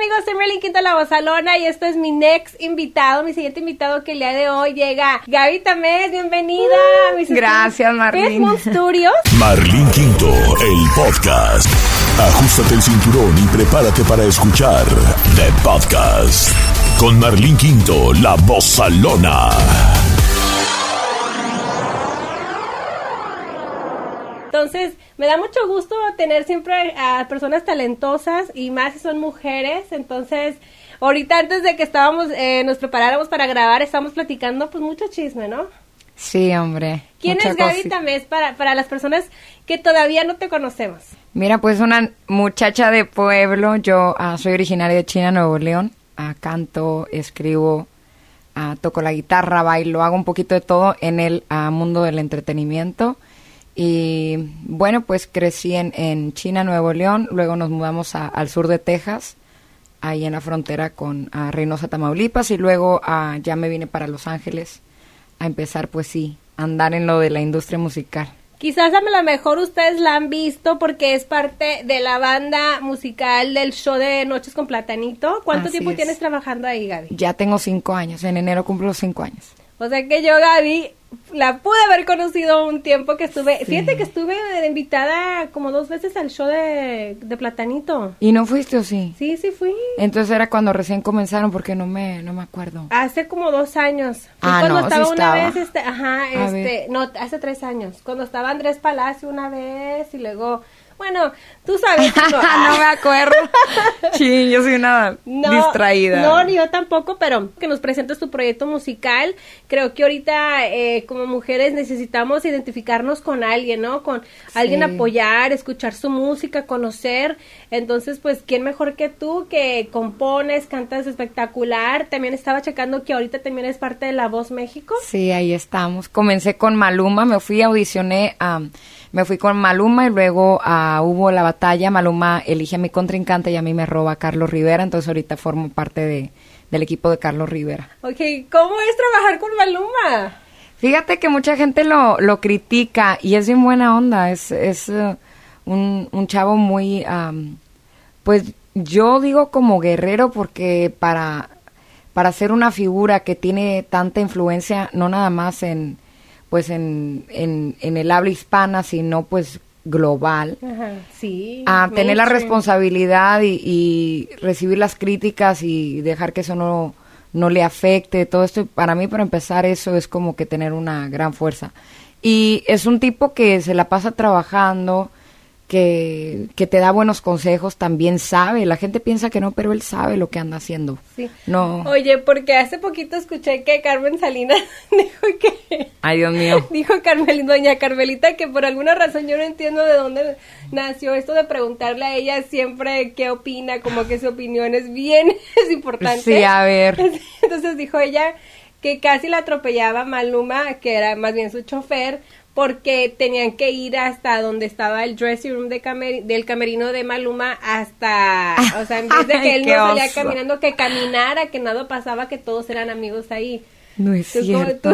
amigos? Soy Merlin Quinto La Bozalona y esto es mi next invitado, mi siguiente invitado que el día de hoy llega Gaby Tamés, bienvenida. a mis Gracias, Marlene. ¿Qué es Studios? Marlin Quinto, el podcast. Ajustate el cinturón y prepárate para escuchar The Podcast con Marlin Quinto, La Bozalona. Entonces, me da mucho gusto tener siempre a personas talentosas y más si son mujeres. Entonces, ahorita antes de que estábamos, eh, nos preparáramos para grabar, estábamos platicando pues mucho chisme, ¿no? Sí, hombre. ¿Quién es Gaby Tamés para, para las personas que todavía no te conocemos? Mira, pues una muchacha de pueblo. Yo ah, soy originaria de China, Nuevo León. Ah, canto, escribo, ah, toco la guitarra, bailo, hago un poquito de todo en el mundo del entretenimiento. Y bueno, pues crecí en, en China, Nuevo León, luego nos mudamos al sur de Texas, ahí en la frontera con Reynosa, Tamaulipas, y luego ya me vine para Los Ángeles a empezar, pues sí, a andar en lo de la industria musical. Quizás a lo mejor ustedes la han visto porque es parte de la banda musical del show de Noches con Platanito. ¿Cuánto tiempo tienes trabajando ahí, Gaby? Ya tengo cinco años, en enero cumplo cinco años. O sea que yo, Gaby, la pude haber conocido un tiempo que estuve. Fíjate que estuve invitada como dos veces al show de, Platanito. ¿Y no fuiste o sí? Sí, sí fui. Entonces era cuando recién comenzaron porque no me, no me acuerdo. Hace como dos años. Ah, cuando estaba una vez, este, ajá, este, no, hace tres años. Cuando estaba Andrés Palacio una vez y luego bueno, tú sabes. no me acuerdo. sí, yo soy una distraída. No, ni yo tampoco, pero que nos presentes tu proyecto musical. Creo que ahorita eh, como mujeres necesitamos identificarnos con alguien, ¿no? Con alguien apoyar, escuchar su música, conocer. Entonces, pues, ¿quién mejor que tú que compones, cantas espectacular? También estaba checando que ahorita también es parte de La Voz México. Sí, ahí estamos. Comencé con Maluma, me fui, audicioné a me fui con Maluma y luego uh, hubo la batalla. Maluma elige a mi contrincante y a mí me roba Carlos Rivera. Entonces ahorita formo parte de, del equipo de Carlos Rivera. Ok, ¿cómo es trabajar con Maluma? Fíjate que mucha gente lo, lo critica y es bien buena onda. Es, es uh, un, un, chavo muy, pues yo digo como guerrero porque para, para ser una figura que tiene tanta influencia, no nada más en pues en, en, en el habla hispana, sino pues global, sí, a tener la responsabilidad y, recibir las críticas y dejar que eso no, no le afecte, todo esto, para mí para empezar eso es como que tener una gran fuerza. Y es un tipo que se la pasa trabajando, que, que, te da buenos consejos, también sabe. La gente piensa que no, pero él sabe lo que anda haciendo. Sí. No. Oye, porque hace poquito escuché que Carmen Salinas dijo que... Ay, Dios mío. Dijo Carmel, doña Carmelita que por alguna razón yo no entiendo de dónde nació esto de preguntarle a ella siempre qué opina, como que su opinión es bien, es importante. Sí, a ver. Entonces dijo ella que casi la atropellaba Maluma, que era más bien su chofer, porque tenían que ir hasta donde estaba el dressing room de del camerino de Maluma hasta, o sea, en vez de que él no salía caminando, que caminara, que nada pasaba, que todos eran amigos ahí. No es cierto.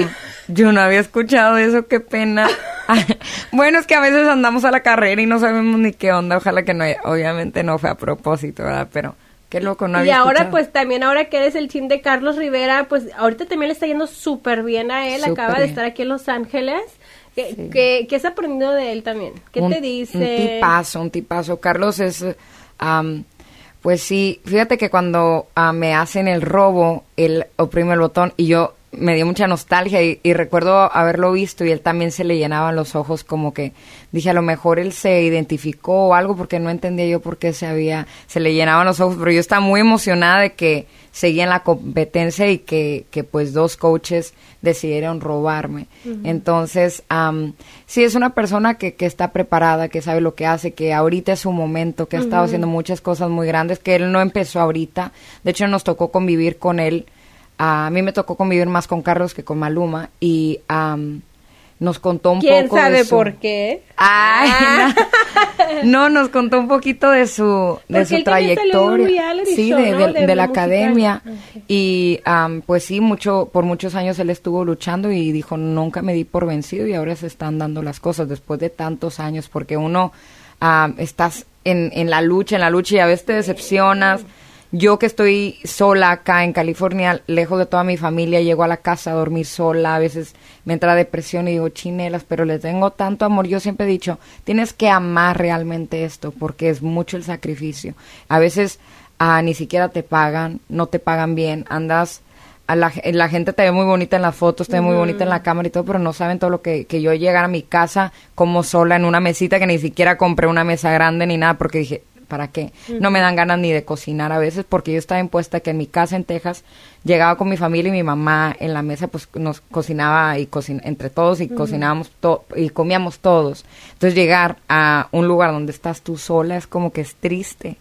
Yo no había escuchado eso, qué pena. bueno, es que a veces andamos a la carrera y no sabemos ni qué onda. Ojalá que no, obviamente no fue a propósito, ¿verdad? Pero qué loco, no había Y ahora, pues también, ahora que eres el team de Carlos Rivera, pues ahorita también le está yendo súper bien a él. Acaba de estar aquí en Los Ángeles. ¿Qué, has aprendido de él también? ¿Qué te dice? Un tipazo, un tipazo. Carlos es, pues sí, fíjate que cuando ah, me hacen el robo, él oprime el botón y yo me dio mucha nostalgia y, recuerdo haberlo visto y él también se le llenaban los ojos como que dije a lo mejor él se identificó o algo porque no entendía yo por qué se había se le llenaban los ojos pero yo estaba muy emocionada de que seguía en la competencia y que, que pues dos coaches decidieron robarme. Entonces, sí es una persona que, que, está preparada, que sabe lo que hace, que ahorita es su momento, que ha estado haciendo muchas cosas muy grandes, que él no empezó ahorita. De hecho, nos tocó convivir con él. A mí me tocó convivir más con Carlos que con Maluma y nos contó un ¿Quién poco sabe por qué? Ay, ah. no. nos contó un poquito de su de su trayectoria, sí, de, la academia y pues sí, mucho por muchos años él estuvo luchando y dijo nunca me di por vencido y ahora se están dando las cosas después de tantos años porque uno estás en, en la lucha, en la lucha y a veces te decepcionas yo que estoy sola acá en California, lejos de toda mi familia, llego a la casa a dormir sola, a veces me entra depresión y digo chinelas, pero le tengo tanto amor. Yo siempre he dicho, tienes que amar realmente esto porque es mucho el sacrificio. A veces ah, ni siquiera te pagan, no te pagan bien, andas a la, la, gente te ve muy bonita en las fotos, te ve muy bonita en la cámara y todo, pero no saben todo lo que, que yo llegar a mi casa como sola en una mesita que ni siquiera compré una mesa grande ni nada porque dije, ¿para qué? No me dan ganas ni de cocinar a veces porque yo estaba impuesta que en mi casa en Texas llegaba con mi familia y mi mamá en la mesa pues nos cocinaba y entre todos y cocinábamos y comíamos todos. Entonces llegar a un lugar donde estás tú sola es como que es triste.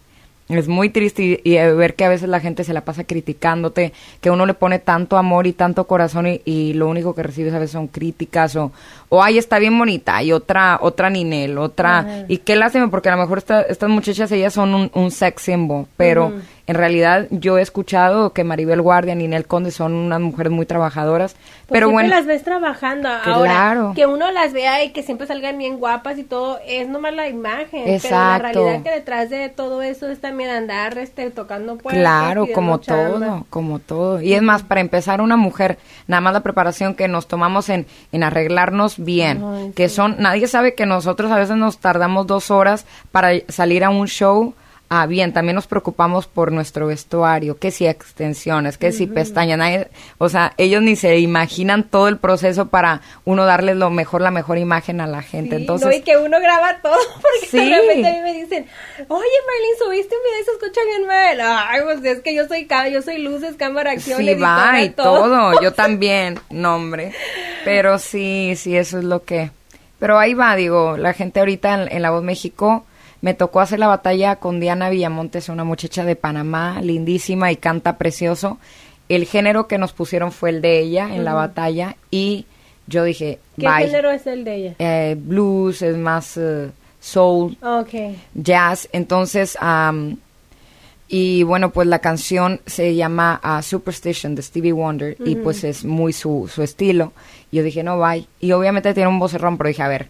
Es muy triste y, ver que a veces la gente se la pasa criticándote, que uno le pone tanto amor y tanto corazón y, lo único que recibes a veces son críticas o, o ay, está bien bonita, y otra, otra Ninel, otra, y qué lástima, porque a lo mejor estas muchachas ellas son un, un sex symbol, pero en realidad yo he escuchado que Maribel Guardia y Ninel Conde son unas mujeres muy trabajadoras. Pues pero bueno. las ves trabajando. Ahora, que uno las vea y que siempre salgan bien guapas y todo, es nomás la imagen. Exacto. Pero la realidad que detrás de todo eso es también andar este, tocando puertas. Claro, como todo, como todo. Y es más, para empezar, una mujer, nada más la preparación que nos tomamos en, en arreglarnos bien. que son, nadie sabe que nosotros a veces nos tardamos dos horas para salir a un show Ah, bien, también nos preocupamos por nuestro vestuario, que si extensiones, que si pestañas, o sea, ellos ni se imaginan todo el proceso para uno darles lo mejor, la mejor imagen a la gente. Entonces, no, y que uno graba todo, porque sí. de repente a mí me dicen, oye Marlene, subiste un video y se escucha bien mal. Ay, pues es que yo soy, yo soy luces, cámara, acción, Sí, va, y todo. yo también, nombre. Pero sí, sí, eso es lo que... Pero ahí va, digo, la gente ahorita en La Voz México me tocó hacer la batalla con Diana Villamontes, una muchacha de Panamá, lindísima y canta precioso. El género que nos pusieron fue el de ella en la batalla y yo dije, ¿qué género es el de ella? Eh, blues, es más eh, soul, jazz. Entonces, y bueno, pues la canción se llama uh, Superstition de Stevie Wonder y pues es muy su, su estilo. Y yo dije, no, bye. Y obviamente tiene un vocerrón, pero dije, a ver,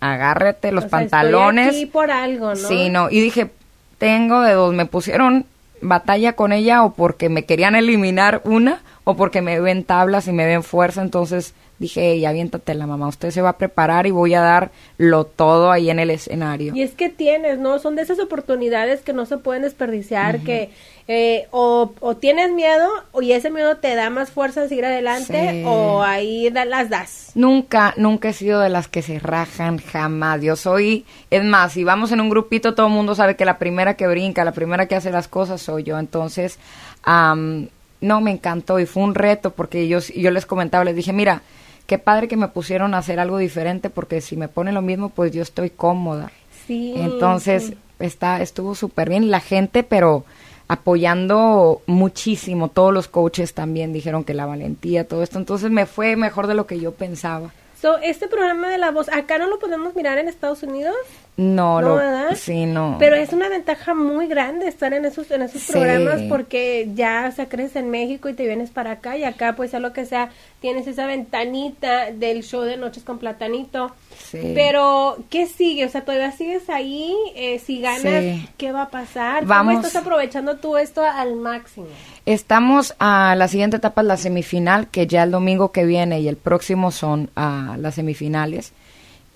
agárrate los pantalones. Estoy aquí por algo, ¿no? Sí, no. Y dije, tengo de dos. Me pusieron batalla con ella o porque me querían eliminar una o porque me ven tablas y me ven fuerza. Entonces dije, hey, aviéntate la mamá. Usted se va a preparar y voy a dar lo todo ahí en el escenario. Y es que tienes, ¿no? Son de esas oportunidades que no se pueden desperdiciar, que eh, o, o, tienes miedo y ese miedo te da más fuerza a seguir adelante o ahí las das. Nunca, nunca he sido de las que se rajan, jamás. Yo soy, es más, si vamos en un grupito todo el mundo sabe que la primera que brinca, la primera que hace las cosas soy yo. Entonces, no, me encantó y fue un reto porque yo, yo les comentaba, les dije, mira, qué padre que me pusieron a hacer algo diferente porque si me ponen lo mismo, pues yo estoy cómoda. Sí. Entonces, está estuvo súper bien la gente, pero apoyando muchísimo. Todos los coaches también dijeron que la valentía, todo esto. Entonces me fue mejor de lo que yo pensaba. So, este programa de la voz, ¿acá no lo podemos mirar en Estados Unidos? No, no, ¿verdad? sí, no. Pero es una ventaja muy grande estar en esos, en esos programas porque ya, o sea, creces en México y te vienes para acá y acá, pues, a lo que sea, tienes esa ventanita del show de Noches con Platanito. Sí. Pero, ¿qué sigue? O sea, todavía sigues ahí, eh, si ganas, ¿qué va a pasar? Vamos. ¿Cómo estás aprovechando tú esto al máximo? Estamos a la siguiente etapa, la semifinal, que ya el domingo que viene y el próximo son a las semifinales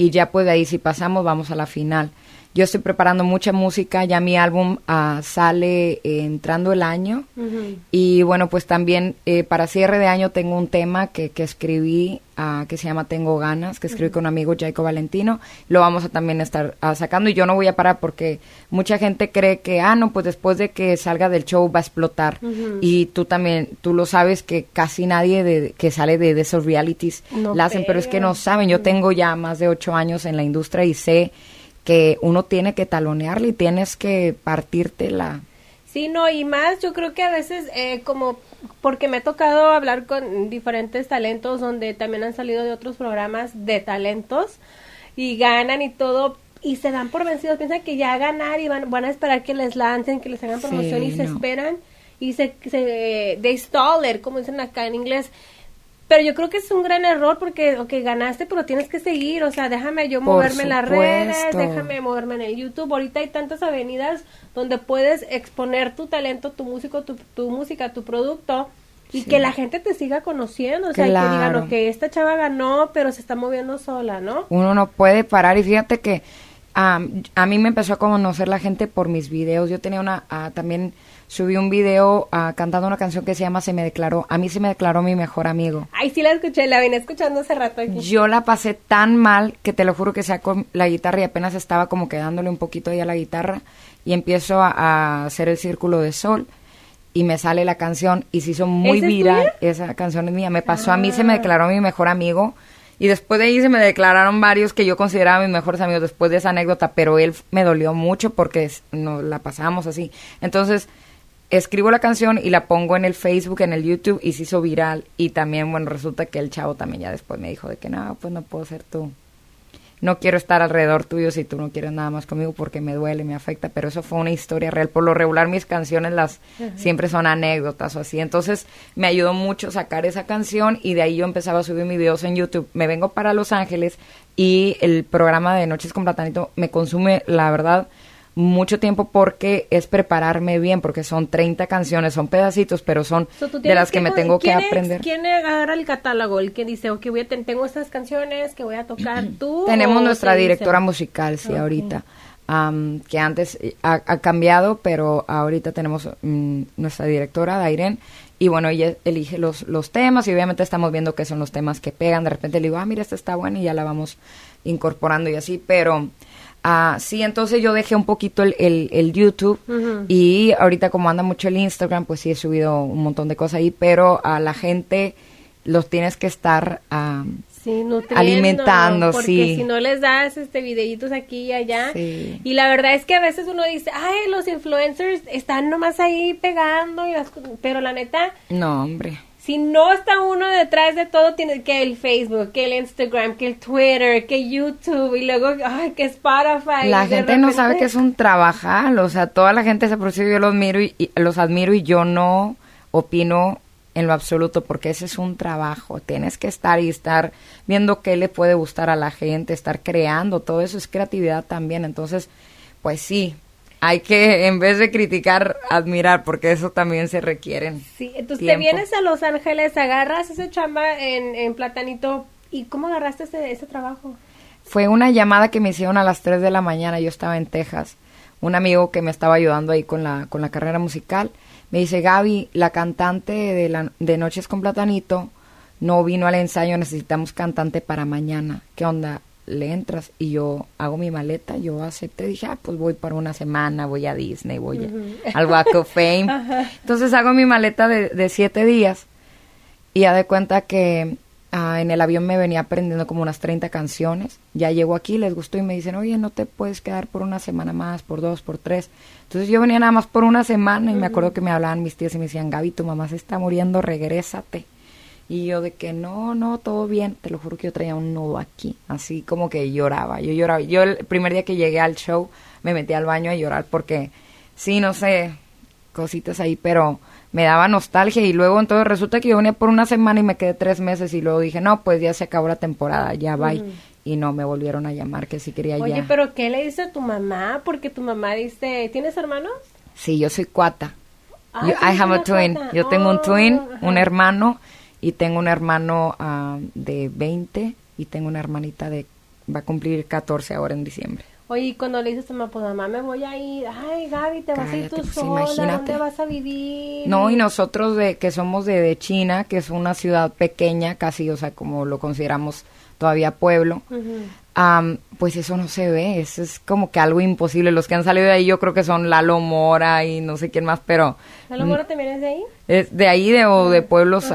y ya pues de ahí si pasamos vamos a la final. Yo estoy preparando mucha música, ya mi álbum ah, sale entrando el año. Y bueno pues también eh, para cierre de año tengo un tema que, que escribí ah, que se llama Tengo ganas, que escribí con un amigo Jacob Valentino, lo vamos a también estar ah, sacando y yo no voy a parar porque mucha gente cree que, ah no, pues después de que salga del show va a explotar y tú también, tú lo sabes que casi nadie de, que sale de, esos realities la hacen, pero es que no saben, yo tengo ya más de ocho años en la industria y sé que uno tiene que talonearle y tienes que partirte la... Sí, no, y más yo creo que a veces eh, como porque me ha tocado hablar con diferentes talentos donde también han salido de otros programas de talentos y ganan y todo y se dan por vencidos, piensan que ya ganar y van, van a esperar que les lancen, que les hagan promoción y se esperan y se, se they stall como dicen acá en inglés Pero yo creo que es un gran error porque, ok, ganaste, pero tienes que seguir. O sea, déjame yo moverme en las redes, déjame moverme en el YouTube. Ahorita hay tantas avenidas donde puedes exponer tu talento, tu músico, tu, tu música, tu producto y que la gente te siga conociendo, o sea, que digan, ok, esta chava ganó, pero se está moviendo sola, ¿no? Uno no puede parar y fíjate que a mí me empezó a conocer la gente por mis videos. Yo tenía una, también subí un video cantando una canción que se llama Se me declaró, a mí se me declaró mi mejor amigo. Ay, sí la escuché, la vine escuchando hace rato Yo la pasé tan mal que te lo juro que saco la guitarra y apenas estaba como quedándole un poquito ahí a la guitarra y empiezo a, a hacer el círculo de sol y me sale la canción y se hizo muy viral. Esa canción es mía. Me pasó a mí, se me ah. declaró mi mejor amigo. Y después de ahí se me declararon varios que yo consideraba mis mejores amigos después de esa anécdota, pero él me dolió mucho porque nos la pasábamos así. Entonces, escribo la canción y la pongo en el Facebook, en el YouTube y se hizo viral. Y también, bueno, resulta que el chavo también ya después me dijo de que no, pues no puedo ser tú no quiero estar alrededor tuyo si tú no quieres nada más conmigo porque me duele, me afecta, pero eso fue una historia real. Por lo regular mis canciones las siempre son anécdotas o así. Entonces me ayudó mucho sacar esa canción y de ahí yo empezaba a subir mis videos en YouTube. Me vengo para Los Ángeles y el programa de Noches con Platanito me consume, la verdad, mucho tiempo porque es prepararme bien, porque son 30 canciones, son pedacitos, pero son de las que, me tengo que aprender. ¿Quién agarra el catálogo? El que dice, ok, voy a tengo estas canciones que voy a tocar tú. Tenemos nuestra directora musical, sí, ahorita. que antes eh, ha, cambiado, pero ahorita tenemos mm, nuestra directora, Dairen, y bueno, ella elige los, los temas y obviamente estamos viendo qué son los temas que pegan. De repente le digo, ah, mira, esta está buena y ya la vamos incorporando y así, pero Ah, sí, entonces yo dejé un poquito el, el, YouTube y ahorita como anda mucho el Instagram, pues sí he subido un montón de cosas ahí, pero a la gente los tienes que estar uh, alimentando, porque sí. si no les das este videitos aquí y allá. Y la verdad es que a veces uno dice, ay, los influencers están nomás ahí pegando, y pero la neta... No, hombre si no está uno detrás de todo, tiene que el Facebook, que el Instagram, que el Twitter, que YouTube y luego, ay, que Spotify. La gente no sabe que es un trabajal, o sea, toda la gente se produce, yo los miro y, los admiro y yo no opino en lo absoluto porque ese es un trabajo, tienes que estar y estar viendo qué le puede gustar a la gente, estar creando, todo eso es creatividad también, entonces, pues sí, hay que, en vez de criticar, admirar, porque eso también se requiere. Sí, entonces te vienes a Los Ángeles, agarras ese chamba en, en Platanito, ¿y cómo agarraste ese, ese trabajo? Fue una llamada que me hicieron a las 3 de la mañana, yo estaba en Texas, un amigo que me estaba ayudando ahí con la, con la carrera musical, me dice, Gaby, la cantante de, la, de Noches con Platanito no vino al ensayo, necesitamos cantante para mañana, ¿qué onda? Le entras y yo hago mi maleta, yo acepté, dije, ah, pues voy para una semana, voy a Disney, voy al Walk of Fame. Entonces hago mi maleta de, de, siete días y ya de cuenta que ah, en el avión me venía aprendiendo como unas 30 canciones. Ya llego aquí, les gustó y me dicen, oye, no te puedes quedar por una semana más, por dos, por tres. Entonces yo venía nada más por una semana y me acuerdo que me hablaban mis tías y me decían, Gaby, tu mamá se está muriendo, regrésate. Y yo de que no, no, todo bien. Te lo juro que yo traía un nudo aquí. Así como que lloraba. Yo lloraba. Yo el primer día que llegué al show me metí al baño a llorar porque sí, no sé, cositas ahí, pero me daba nostalgia y luego entonces resulta que yo venía por una semana y me quedé tres meses y luego dije, no, pues ya se acabó la temporada, ya va. Y no, me volvieron a llamar que si quería Oye, pero ¿qué le dice a tu mamá? Porque tu mamá dice, ¿tienes hermanos? Sí, yo soy cuata. I have a twin. Yo tengo un twin, oh, un hermano y tengo un hermano uh, de 20 y tengo una hermanita de va a cumplir 14 ahora en diciembre. Oye, y cuando le dices a mamá, pues mamá me voy a ir, ay Gaby, te vas a ir tú pues, sola, ¿dónde vas a vivir? No, y nosotros de que somos de, de, China, que es una ciudad pequeña, casi, o sea, como lo consideramos todavía pueblo, pues eso no se ve, eso es como que algo imposible. Los que han salido de ahí yo creo que son Lalo Mora y no sé quién más, pero... ¿Lalo Mora también es de ahí? Es de ahí de, o de ah, pueblos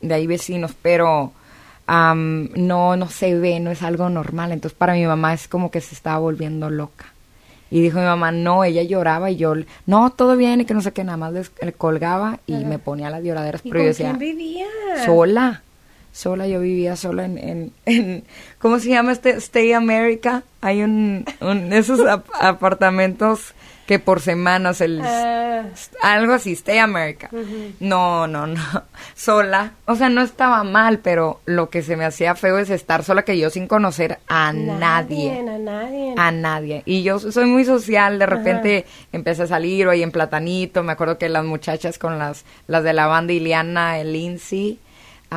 de ahí vecinos, pero no, no se ve, no es algo normal. Entonces para mi mamá es como que se estaba volviendo loca. Y dijo mi mamá, no, ella lloraba y yo, no, todo bien, y que no sé qué, nada más le, colgaba y me ponía las lloraderas. pero yo decía, vivía? Sola sola, yo vivía sola en, en, ¿cómo se llama este? Stay America. Hay un, un esos apartamentos que por semanas el Ah. algo así, Stay America. No, no, no. Sola. O sea, no estaba mal, pero lo que se me hacía feo es estar sola que yo sin conocer a nadie. A nadie. A nadie. Y yo soy muy social, de repente empecé a salir hoy en Platanito, me acuerdo que las muchachas con las, las de la banda Iliana, el Lindsay,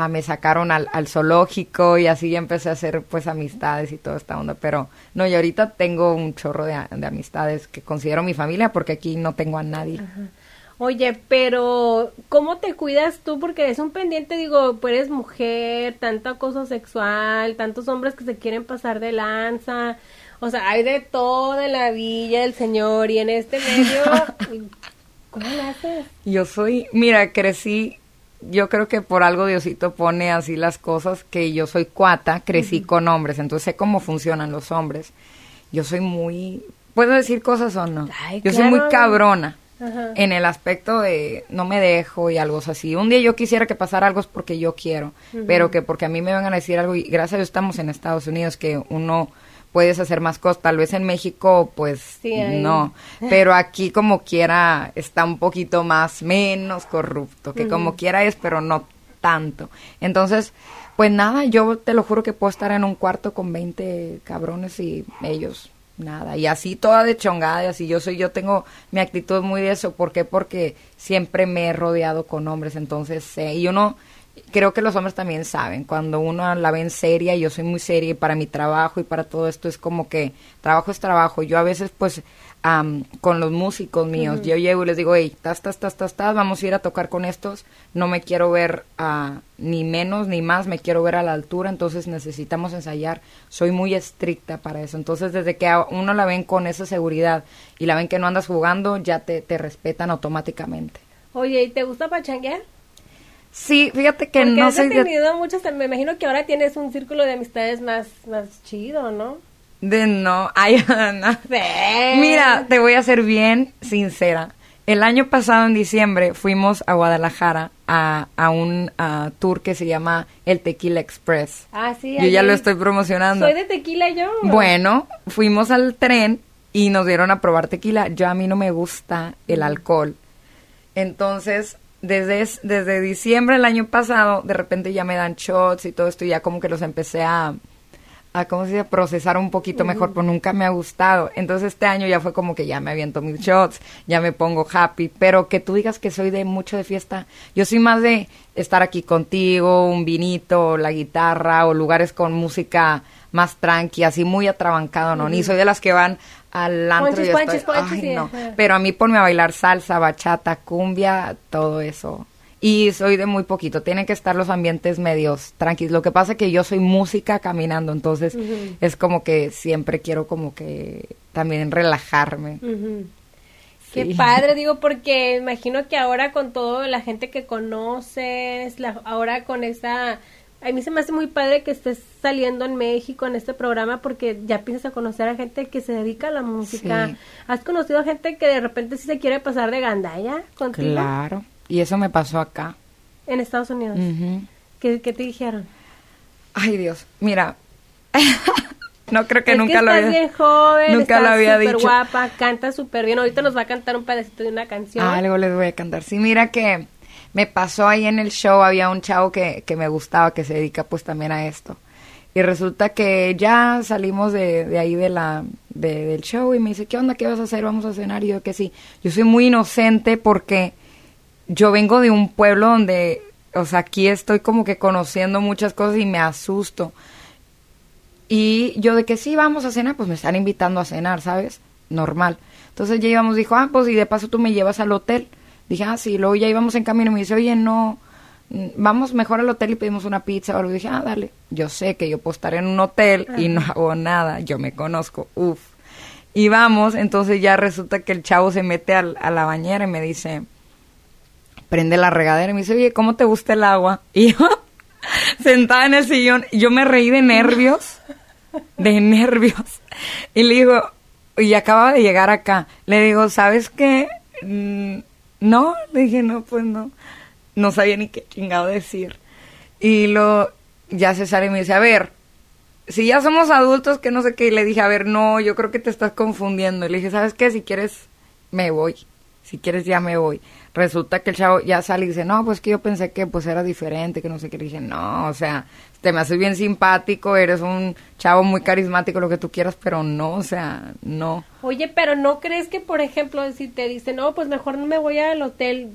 ah, me sacaron al, al zoológico y así empecé a hacer pues amistades y toda esta onda. Pero no, y ahorita tengo un chorro de, de amistades que considero mi familia porque aquí no tengo a nadie. Oye, pero ¿cómo te cuidas tú? Porque es un pendiente, digo, pues eres mujer, tanto acoso sexual, tantos hombres que se quieren pasar de lanza. O sea, hay de todo en la villa del señor y en este medio. ¿Cómo lo haces? Yo soy, mira, crecí, yo creo que por algo Diosito pone así las cosas, que yo soy cuata, crecí con hombres, entonces sé cómo funcionan los hombres. Yo soy muy, ¿puedo decir cosas o no? Ay, yo soy muy cabrona. Ajá. En el aspecto de no me dejo y algo así. Un día yo quisiera que pasara algo es porque yo quiero, pero que porque a mí me vengan a decir algo y gracias a Dios estamos en Estados Unidos que uno puedes hacer más cosas. Tal vez en México pues Sí, no, pero aquí como quiera está un poquito más menos corrupto, que como quiera es, pero no tanto. Entonces, pues nada, yo te lo juro que puedo estar en un cuarto con 20 cabrones y ellos nada. Y así toda de chongada y así yo soy, yo tengo mi actitud muy de eso. ¿Por qué? Porque siempre me he rodeado con hombres, entonces sé. Y uno, creo que los hombres también saben, cuando uno la ve en seria, yo soy muy seria y para mi trabajo y para todo esto es como que trabajo es trabajo. Yo a veces pues am, con los músicos míos, yo llego y les digo, hey, tas, tas, tas, tas, tas, vamos a ir a tocar con estos, no me quiero ver ah, ni menos ni más, me quiero ver a la altura, entonces necesitamos ensayar. Soy muy estricta para eso. Entonces, desde que a uno la ven con esa seguridad y la ven que no andas jugando, ya te, te respetan automáticamente. Oye, ¿y te gusta pachanguear? Sí, fíjate que Porque no has soy de, tenido muchas, me imagino que ahora tienes un círculo de amistades más, más chido, ¿no? de no. Ay, Ana. Sí. Mira, te voy a ser bien sincera. El año pasado, en diciembre, fuimos a Guadalajara a, a un tour que se llama el Tequila Express. Ah, sí. Yo ya lo estoy promocionando. Soy de tequila yo. Bueno, fuimos al tren y nos dieron a probar tequila. Yo a mí no me gusta el alcohol. Entonces, desde, es- desde diciembre del año pasado, de repente ya me dan shots y todo esto, y ya como que los empecé a, a ¿cómo se dice? procesar un poquito mejor, pero nunca me ha gustado. Entonces este año ya fue como que ya me aviento mis shots, ya me pongo happy, pero que tú digas que soy de mucho de fiesta, yo soy más de estar aquí contigo, un vinito, la guitarra o lugares con música más tranqui, así muy atrabancado, ¿no? Ni soy de las que van al antro Ponches, y estoy, ponches, ay, no. Pero a mí ponme a bailar salsa, bachata, cumbia, todo eso. Y soy de muy poquito, tienen que estar los ambientes medios tranquilos. Lo que pasa es que yo soy música caminando, entonces es como que siempre quiero como que también relajarme. Qué Sí. padre, digo, porque imagino que ahora con toda la gente que conoces, la, ahora con esa... A mí se me hace muy padre que estés saliendo en México en este programa porque ya empiezas a conocer a gente que se dedica a la música. Sí. ¿Has conocido a gente que de repente sí se quiere pasar de gandalla contigo Claro. Y eso me pasó acá. en Estados Unidos? ¿Qué, qué te dijeron? Ay, Dios. Mira. no creo que es nunca que lo había bien joven, Nunca estás lo había súper dicho. guapa, canta súper bien. Ahorita nos va a cantar un pedacito de una canción. Algo les voy a cantar. Sí, mira que me pasó ahí en el show, había un chavo que, que me gustaba, que se dedica pues también a esto. Y resulta que ya salimos de, de ahí de la, de- del show y me dice, ¿qué onda? ¿Qué vas a hacer? Vamos a cenar. Y yo que sí. Yo soy muy inocente porque yo vengo de un pueblo donde, o sea, aquí estoy como que conociendo muchas cosas y me asusto. Y yo de que sí, vamos a cenar, pues me están invitando a cenar, ¿sabes? Normal. Entonces ya íbamos, dijo, ah, pues y de paso tú me llevas al hotel. Dije, ah, sí, luego ya íbamos en camino me dice, oye, no, vamos mejor al hotel y pedimos una pizza o algo. Dije, ah, dale. Yo sé que yo puedo estar en un hotel y no hago nada, yo me conozco, uf. Y vamos, entonces ya resulta que el chavo se mete al- a la bañera y me dice, prende la regadera y me dice, oye, ¿cómo te gusta el agua? Y yo, sentada en el sillón, yo me reí de nervios, de nervios. Y le digo, y acaba de llegar acá, le digo, ¿sabes qué? Mm, no, dije, no, pues no. No sabía ni qué chingado decir. Y lo, ya y me dice, a ver, si ya somos adultos, que no sé qué, y le dije, a ver, no, yo creo que te estás confundiendo. Y le dije, ¿sabes qué? Si quieres, me voy. Si quieres, ya me voy. Resulta que el chavo ya sale y dice, no, pues que yo pensé que pues era diferente, que no sé qué. Le dije, no, o sea, te me haces bien simpático, eres un chavo muy carismático, lo que tú quieras, pero no, o sea, no. Oye, pero ¿no crees que, por ejemplo, si te dicen, no, pues mejor no me voy al hotel,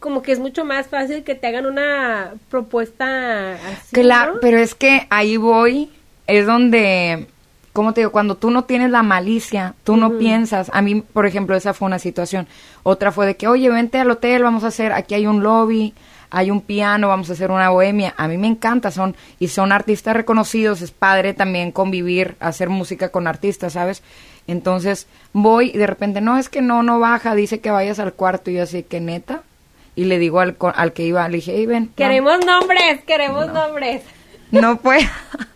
como que es mucho más fácil que te hagan una propuesta así? Claro, ¿no? pero es que ahí voy, es donde, ¿cómo te digo? Cuando tú no tienes la malicia, tú no piensas. A mí, por ejemplo, esa fue una situación. Otra fue de que, oye, vente al hotel, vamos a hacer, aquí hay un lobby, hay un piano, vamos a hacer una bohemia. A mí me encanta, son, y son artistas reconocidos, es padre también convivir, hacer música con artistas, ¿sabes? Entonces voy y de repente, no, es que no, no baja, dice que vayas al cuarto y yo así, que neta. Y le digo al, al que iba, le dije, hey, ven. no". Queremos nombres, queremos nombres. no puedo,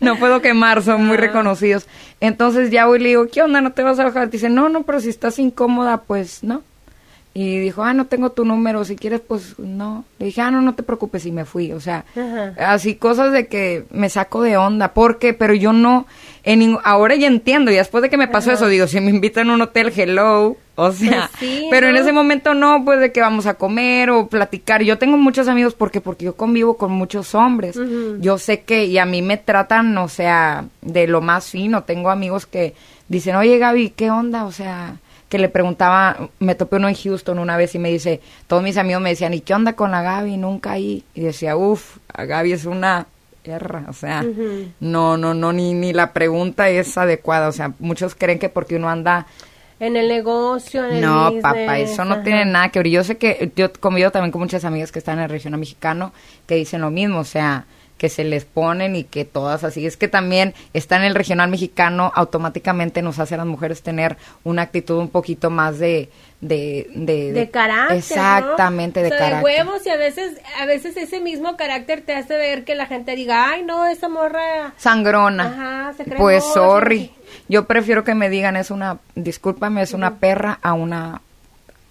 no puedo quemar, son muy reconocidos. Entonces ya voy y le digo, ¿qué onda? ¿No te vas a bajar? Dice, no, no, pero si estás incómoda, pues no. Y dijo, ah, no tengo tu número, si quieres, pues no. Le dije, ah, no, no te preocupes, y me fui. O sea, Ajá. así cosas de que me saco de onda. ¿Por qué? Pero yo no, en ahora ya entiendo, y después de que me pasó eso, digo, si me invitan a un hotel, hello. O sea, Pues sí, pero en ese momento no, pues de que vamos a comer o platicar. Yo tengo muchos amigos porque porque yo convivo con muchos hombres. Yo sé que y a mí me tratan, o sea, de lo más fino. Tengo amigos que dicen, "Oye, Gaby, ¿qué onda?" O sea, que le preguntaba, me topé uno en Houston una vez y me dice, todos mis amigos me decían, "¿Y qué onda con la Gaby? Nunca ahí." Y decía, "Uf, a Gaby es una o sea, no, no, no, ni, ni la pregunta es adecuada, o sea, muchos creen que porque uno anda En el negocio, en el no, papá, eso no ajá. tiene nada que ver. Yo sé que yo convivo también con muchas amigas que están en el regional mexicano que dicen lo mismo, o sea, que se les ponen y que todas así. Es que también estar en el regional mexicano automáticamente nos hace a las mujeres tener una actitud un poquito más de... De, de, de carácter, ¿no? Exactamente, de O sea, carácter. huevos y a veces, a veces ese mismo carácter te hace ver que la gente diga, ay, no, esa morra... Sangrona. Ajá, se cree pues morra, sorry. Yo prefiero que me digan es una, discúlpame, es una perra a una...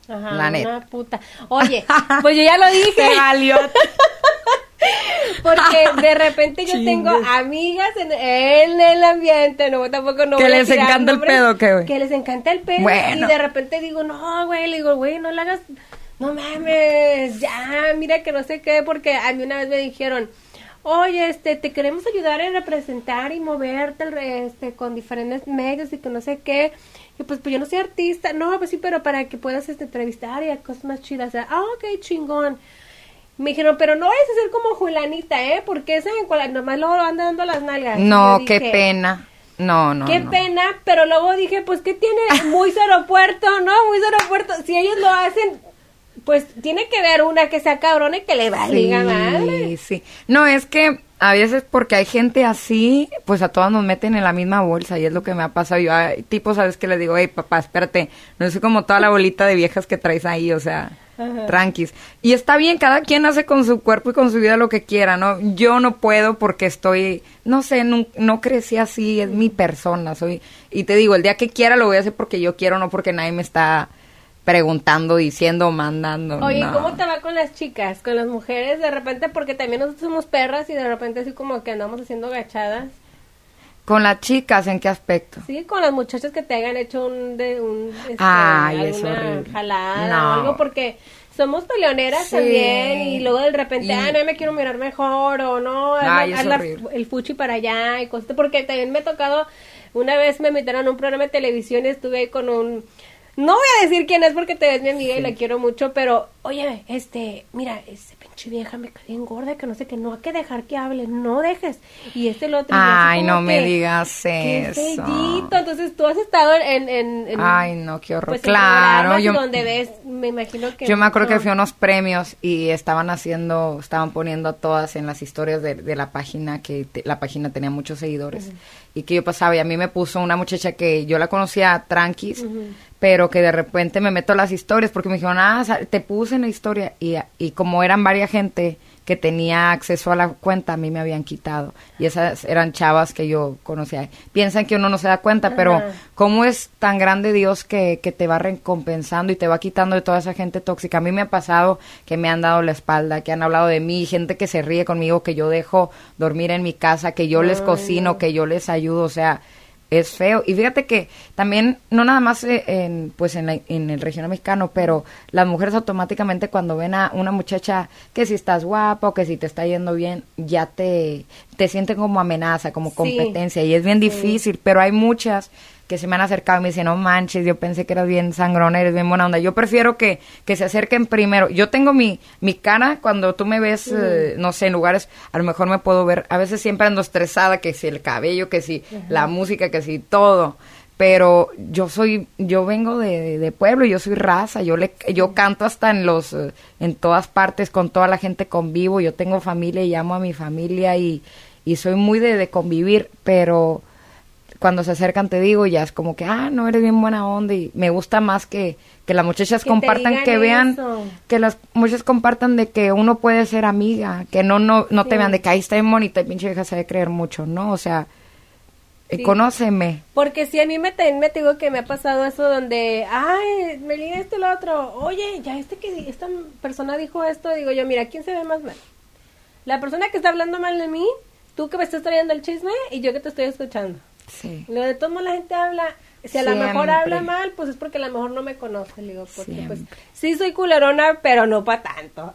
Ajá, La neta. una puta. Oye, pues yo ya lo dije. Te valió. Porque de repente yo tengo amigas en, en el ambiente, no, tampoco no Que voy a les encanta el pedo, ¿qué, güey? Que les encanta el pedo. Bueno. Y de repente digo, no, güey, le digo, güey, no le hagas, no mames, ya, mira que no sé qué, porque a mí una vez me dijeron, oye, este, te queremos ayudar a representar y moverte este, con diferentes medios y que no sé qué. Y pues, pues yo no soy artista, no, pues sí, pero para que puedas este, entrevistar y cosas más chidas. O sea, ah, ok, chingón. Me dijeron, pero no vayas a ser como Julanita, ¿eh? Porque esa en nomás luego anda dando las nalgas. No, qué pena. No, no. Qué no. pena, pero luego dije, pues, ¿qué tiene muy aeropuerto, no? Muy aeropuerto. Si ellos lo hacen, pues, tiene que ver una que sea cabrona y que le valga madre. Sí, sí. No, es que a veces porque hay gente así, pues a todas nos meten en la misma bolsa y es lo que me ha pasado. Yo hay tipos, ¿sabes que Le digo, hey, papá, espérate, no soy como toda la bolita de viejas que traes ahí, o sea, Ajá. tranquis. Y está bien, cada quien hace con su cuerpo y con su vida lo que quiera, ¿no? Yo no puedo porque estoy, no sé, no, no crecí así, es mi persona, soy, y te digo, el día que quiera lo voy a hacer porque yo quiero, no porque nadie me está preguntando, diciendo, mandando. Oye, no. ¿cómo te va con las chicas, con las mujeres? De repente, porque también nosotros somos perras y de repente así como que andamos haciendo gachadas. Con las chicas, ¿en qué aspecto? Sí, con las muchachas que te hayan hecho un, de, un este, Ay, es horrible. jalada No. o algo, porque somos peleoneras Sí. también y luego de repente, Y- ah, no me quiero mirar mejor o no, Ay, haz es la- horrible. el fuchi para allá y cosas, porque también me ha tocado, una vez me invitaron a un programa de televisión y estuve ahí con un, no voy a decir quién es porque te ves mi amiga y la quiero mucho, pero, oye, este, mira, pinche vieja me cae bien gorda, que no sé, que no hay que dejar que hable, no dejes, y este el otro. Ay, no me digas Qué eso. Entonces tú has estado en. en, en- Ay, no, qué horror. pues, claro, yo, donde ves, me imagino que. yo me acuerdo que fui a unos premios y estaban haciendo, estaban poniendo a todas en las historias de, de la página, que te- la página tenía muchos seguidores, y que yo pasaba y a mí me puso una muchacha que yo la conocía tranquis, pero que de repente me meto a las historias porque me dijeron, ah, te puse en la historia, y, y como eran varias gente que tenía acceso a la cuenta, a mí me habían quitado. Y esas eran chavas que yo conocía. Piensan que uno no se da cuenta, pero. ¿cómo es tan grande Dios que, que te va recompensando y te va quitando de toda esa gente tóxica? A mí me ha pasado que me han dado la espalda, que han hablado de mí, gente que se ríe conmigo, que yo dejo dormir en mi casa, que yo les cocino, no. que yo les ayudo, o sea, es feo. Y fíjate que también, no nada más eh, en, pues en, en el regional mexicano, pero las mujeres automáticamente cuando ven a una muchacha que si estás guapa o que si te está yendo bien, ya te, te sienten como amenaza, como competencia. Y es bien difícil, pero hay muchas que se me han acercado y me dicen, no manches, yo pensé que eras bien sangrona, eres bien buena onda. Yo prefiero que, que se acerquen primero. Yo tengo mi, mi cara, cuando tú me ves, eh, no sé, en lugares, a lo mejor me puedo ver, a veces siempre ando estresada, que si el cabello, que si la música, que si todo. Pero yo soy, yo vengo de, de, pueblo, yo soy raza, yo le, yo canto hasta en los, eh, en todas partes, con toda la gente convivo, yo tengo familia y amo a mi familia y, y soy muy de, de convivir, pero cuando se acercan te digo, ya es como que, ah, no, eres bien buena onda y me gusta más que, que las muchachas compartan, que vean, que las muchachas compartan de que uno puede ser amiga, que no no no te vean de que ahí está en bonita y pinche se debe creer mucho, ¿no? O sea, eh, conóceme. Porque si a mí me, me digo que me ha pasado eso donde, ay, me leí esto y lo otro, oye, ya este que esta persona dijo esto, digo yo, mira, ¿quién se ve más mal? La persona que está hablando mal de mí, tú que me estás trayendo el chisme y yo que te estoy escuchando. Sí. Lo de todo la gente habla, si a lo mejor habla mal, pues es porque a lo mejor no me conoce, digo, porque pues sí soy culerona, pero no para tanto.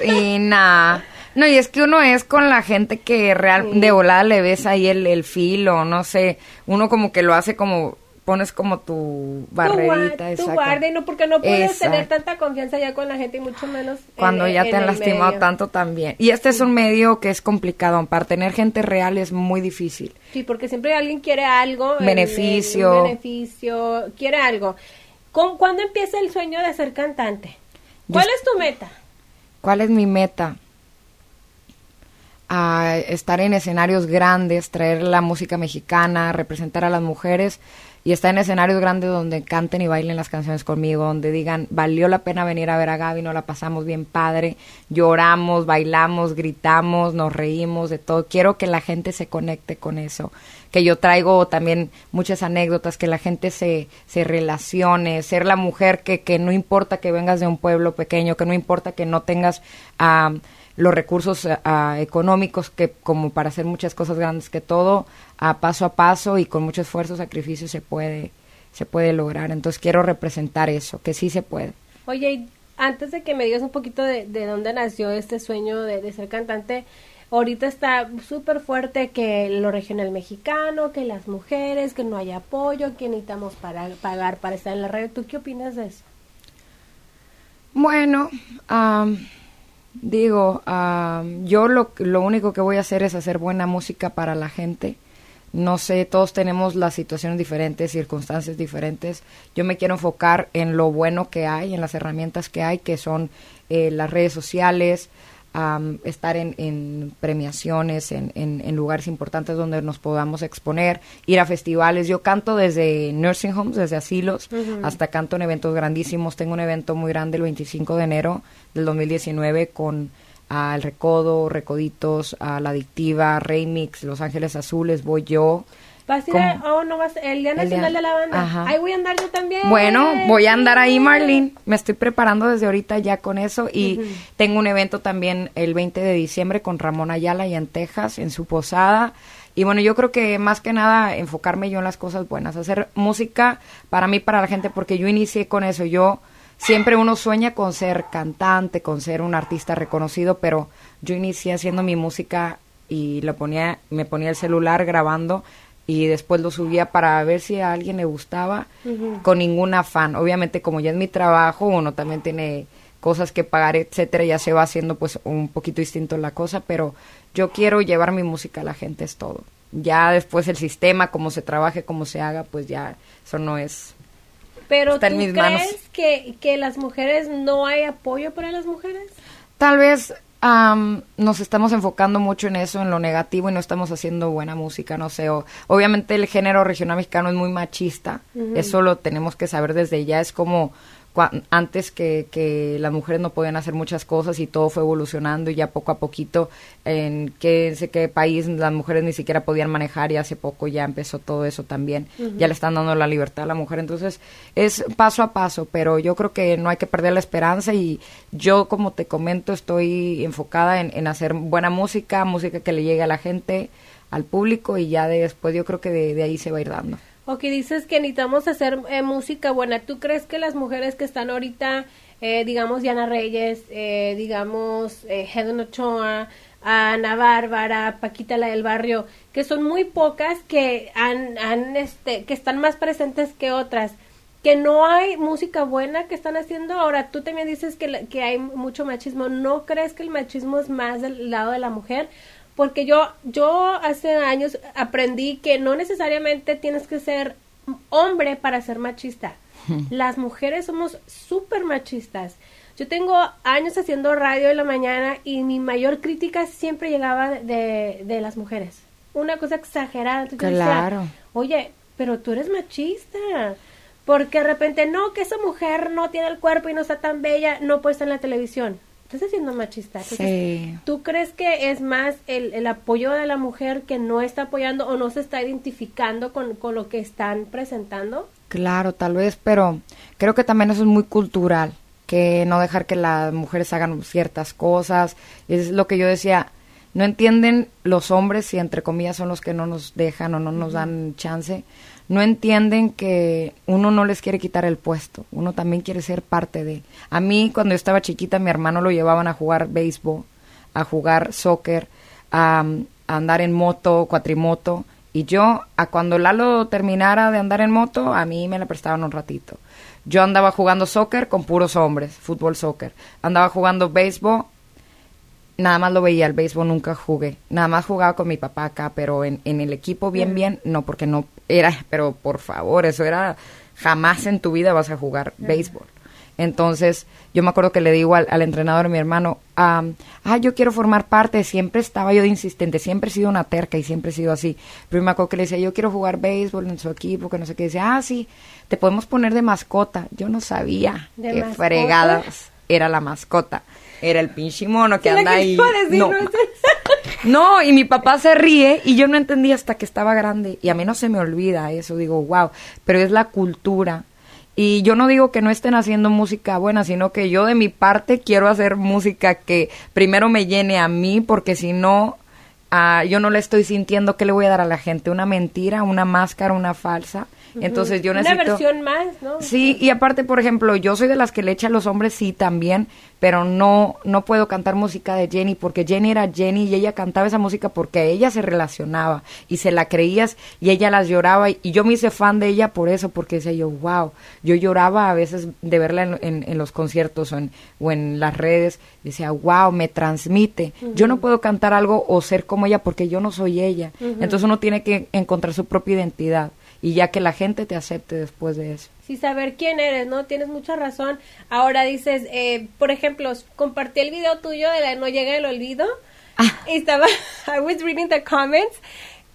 Sí, nada. No, y es que uno es con la gente que real, de volada le ves ahí el, el filo, no sé, uno como que lo hace como pones como tu barrerita. Tu, guardia, no, porque no puedes tener tanta confianza ya con la gente y mucho menos. Cuando ya te han lastimado tanto también. Y este es un medio que es complicado. Para tener gente real es muy difícil. Sí, porque siempre alguien quiere algo. Beneficio. beneficio, quiere algo. ¿Con, ¿Cuándo empieza el sueño de ser cantante? ¿Cuál es tu meta? ¿Cuál es mi meta? A estar en escenarios grandes, traer la música mexicana, representar a las mujeres y está en escenarios grandes donde canten y bailen las canciones conmigo, donde digan, valió la pena venir a ver a Gaby, nos la pasamos bien padre, lloramos, bailamos, gritamos, nos reímos de todo. Quiero que la gente se conecte con eso, que yo traigo también muchas anécdotas, que la gente se, se relacione, ser la mujer que, que no importa que vengas de un pueblo pequeño, que no importa que no tengas... Uh, los recursos económicos que como para hacer muchas cosas grandes que todo a paso a paso y con mucho esfuerzo sacrificio se puede se puede lograr entonces quiero representar eso que sí se puede oye antes de que me digas un poquito de, de dónde nació este sueño de, ser cantante ahorita está súper fuerte que lo regional mexicano, que las mujeres, que no hay apoyo, que necesitamos para pagar para estar en la red. ¿Tú qué opinas de eso? Bueno, Digo, yo lo, lo único que voy a hacer es hacer buena música para la gente. No sé, todos tenemos las situaciones diferentes, circunstancias diferentes. Yo me quiero enfocar en lo bueno que hay, en las herramientas que hay, que son eh, las redes sociales, estar en, premiaciones, en, en, lugares importantes donde nos podamos exponer, ir a festivales. Yo canto desde nursing homes, desde asilos, hasta canto en eventos grandísimos. Tengo un evento muy grande el 25 de enero del 2019 con al Recodo, Recoditos, a La Adictiva, Remix, Los Ángeles Azules, voy yo. ¿Vas a ir a, oh, no vas, el Día Nacional de la Banda? Ajá. Ahí voy a andar yo también. Bueno, voy a andar ahí, Marlene. Me estoy preparando desde ahorita ya con eso y tengo un evento también el 20 de diciembre con Ramón Ayala y en Texas, en su posada. Y bueno, yo creo que más que nada enfocarme yo en las cosas buenas, hacer música para mí, para la gente, porque yo inicié con eso. Yo siempre uno sueña con ser cantante, con ser un artista reconocido, pero yo inicié haciendo mi música y lo ponía, me ponía el celular grabando y después lo subía para ver si a alguien le gustaba con ningún afán. Obviamente como ya es mi trabajo, uno también tiene cosas que pagar, etcétera, ya se va haciendo pues un poquito distinto la cosa, pero yo quiero llevar mi música a la gente es todo. Ya después el sistema, cómo se trabaje, cómo se haga, pues ya eso no es pero ¿tú crees que, que las mujeres no hay apoyo para las mujeres? Tal vez nos estamos enfocando mucho en eso, en lo negativo, y no estamos haciendo buena música, no sé. obviamente el género regional mexicano es muy machista, eso lo tenemos que saber desde ya, es como antes que, que, las mujeres no podían hacer muchas cosas y todo fue evolucionando y ya poco a poquito en qué sé qué país las mujeres ni siquiera podían manejar y hace poco ya empezó todo eso también. Ya le están dando la libertad a la mujer. Entonces es paso a paso pero yo creo que no hay que perder la esperanza y yo como te comento estoy enfocada en, en hacer buena música música que le llegue a la gente al público y ya después yo creo que de, ahí se va a ir dando. Ok, dices que necesitamos hacer eh, música buena. ¿Tú crees que las mujeres que están ahorita, eh, digamos Diana Reyes, eh, digamos eh, Helen Ochoa, Ana Bárbara, Paquita la del barrio, que son muy pocas que han, han este, que están más presentes que otras, que no hay música buena que están haciendo. Ahora, tú también dices que, que hay mucho machismo. ¿No crees que el machismo es más del lado de la mujer? Porque yo, yo hace años aprendí que no necesariamente tienes que ser hombre para ser machista. Las mujeres somos súper machistas. Yo tengo años haciendo radio en la mañana y mi mayor crítica siempre llegaba de, de las mujeres. Una cosa exagerada. claro. Oye, pero tú eres machista. Porque de repente, no, que esa mujer no tiene el cuerpo y no está tan bella, no puede estar en la televisión estás haciendo machista. sí. ¿Tú crees que es más el, el, apoyo de la mujer que no está apoyando o no se está identificando con, con, lo que están presentando? Claro, tal vez, pero creo que también eso es muy cultural, que no dejar que las mujeres hagan ciertas cosas. Es lo que yo decía, no entienden los hombres si entre comillas son los que no nos dejan o no nos dan chance no entienden que uno no les quiere quitar el puesto, uno también quiere ser parte de. A mí cuando yo estaba chiquita mi hermano lo llevaban a jugar béisbol, a jugar soccer, a, andar en moto, cuatrimoto y yo a cuando Lalo terminara de andar en moto a mí me la prestaban un ratito. Yo andaba jugando soccer con puros hombres, fútbol soccer. Andaba jugando béisbol nada más lo veía, el béisbol nunca jugué. Nada más jugaba con mi papá acá, pero en, en el equipo bien, bien, no, porque no era, pero por favor, eso era, jamás en tu vida vas a jugar béisbol. Entonces, yo me acuerdo que le digo al, entrenador, mi hermano, ah, yo quiero formar parte, siempre estaba yo de insistente, siempre he sido una terca y siempre he sido así. Pero me acuerdo que le decía, yo quiero jugar béisbol en su equipo, que no sé qué. Decía, ah, sí, te podemos poner de mascota. Yo no sabía qué fregadas era la mascota era el pinche mono que anda ahí. no. no, y mi papá se ríe y yo no entendí hasta que estaba grande. Y a mí no se me olvida eso, digo, wow, pero es la cultura. Y yo no digo que no estén haciendo música buena, sino que yo de mi parte quiero hacer música que primero me llene a mí, porque si no, ah, yo no le estoy sintiendo que le voy a dar a la gente, una mentira, una máscara, una falsa. Entonces yo necesito... Una versión más, ¿no? Sí, y aparte, por ejemplo, yo soy de las que le echa a los hombres, sí, también, pero no, no puedo cantar música de Jenny, porque Jenny era Jenny y ella cantaba esa música porque ella se relacionaba y se la creías y ella las lloraba y, yo me hice fan de ella por eso, porque decía yo, wow, yo lloraba a veces de verla en, en, los conciertos o en, o en las redes, decía, wow, me transmite. Yo no puedo cantar algo o ser como ella porque yo no soy ella. Entonces uno tiene que encontrar su propia identidad y ya que la gente te acepte después de eso. Sí, saber quién eres, ¿no? Tienes mucha razón. Ahora dices, eh, por ejemplo, compartí el video tuyo de la No llega el olvido. Ah. Y estaba, I was reading the comments.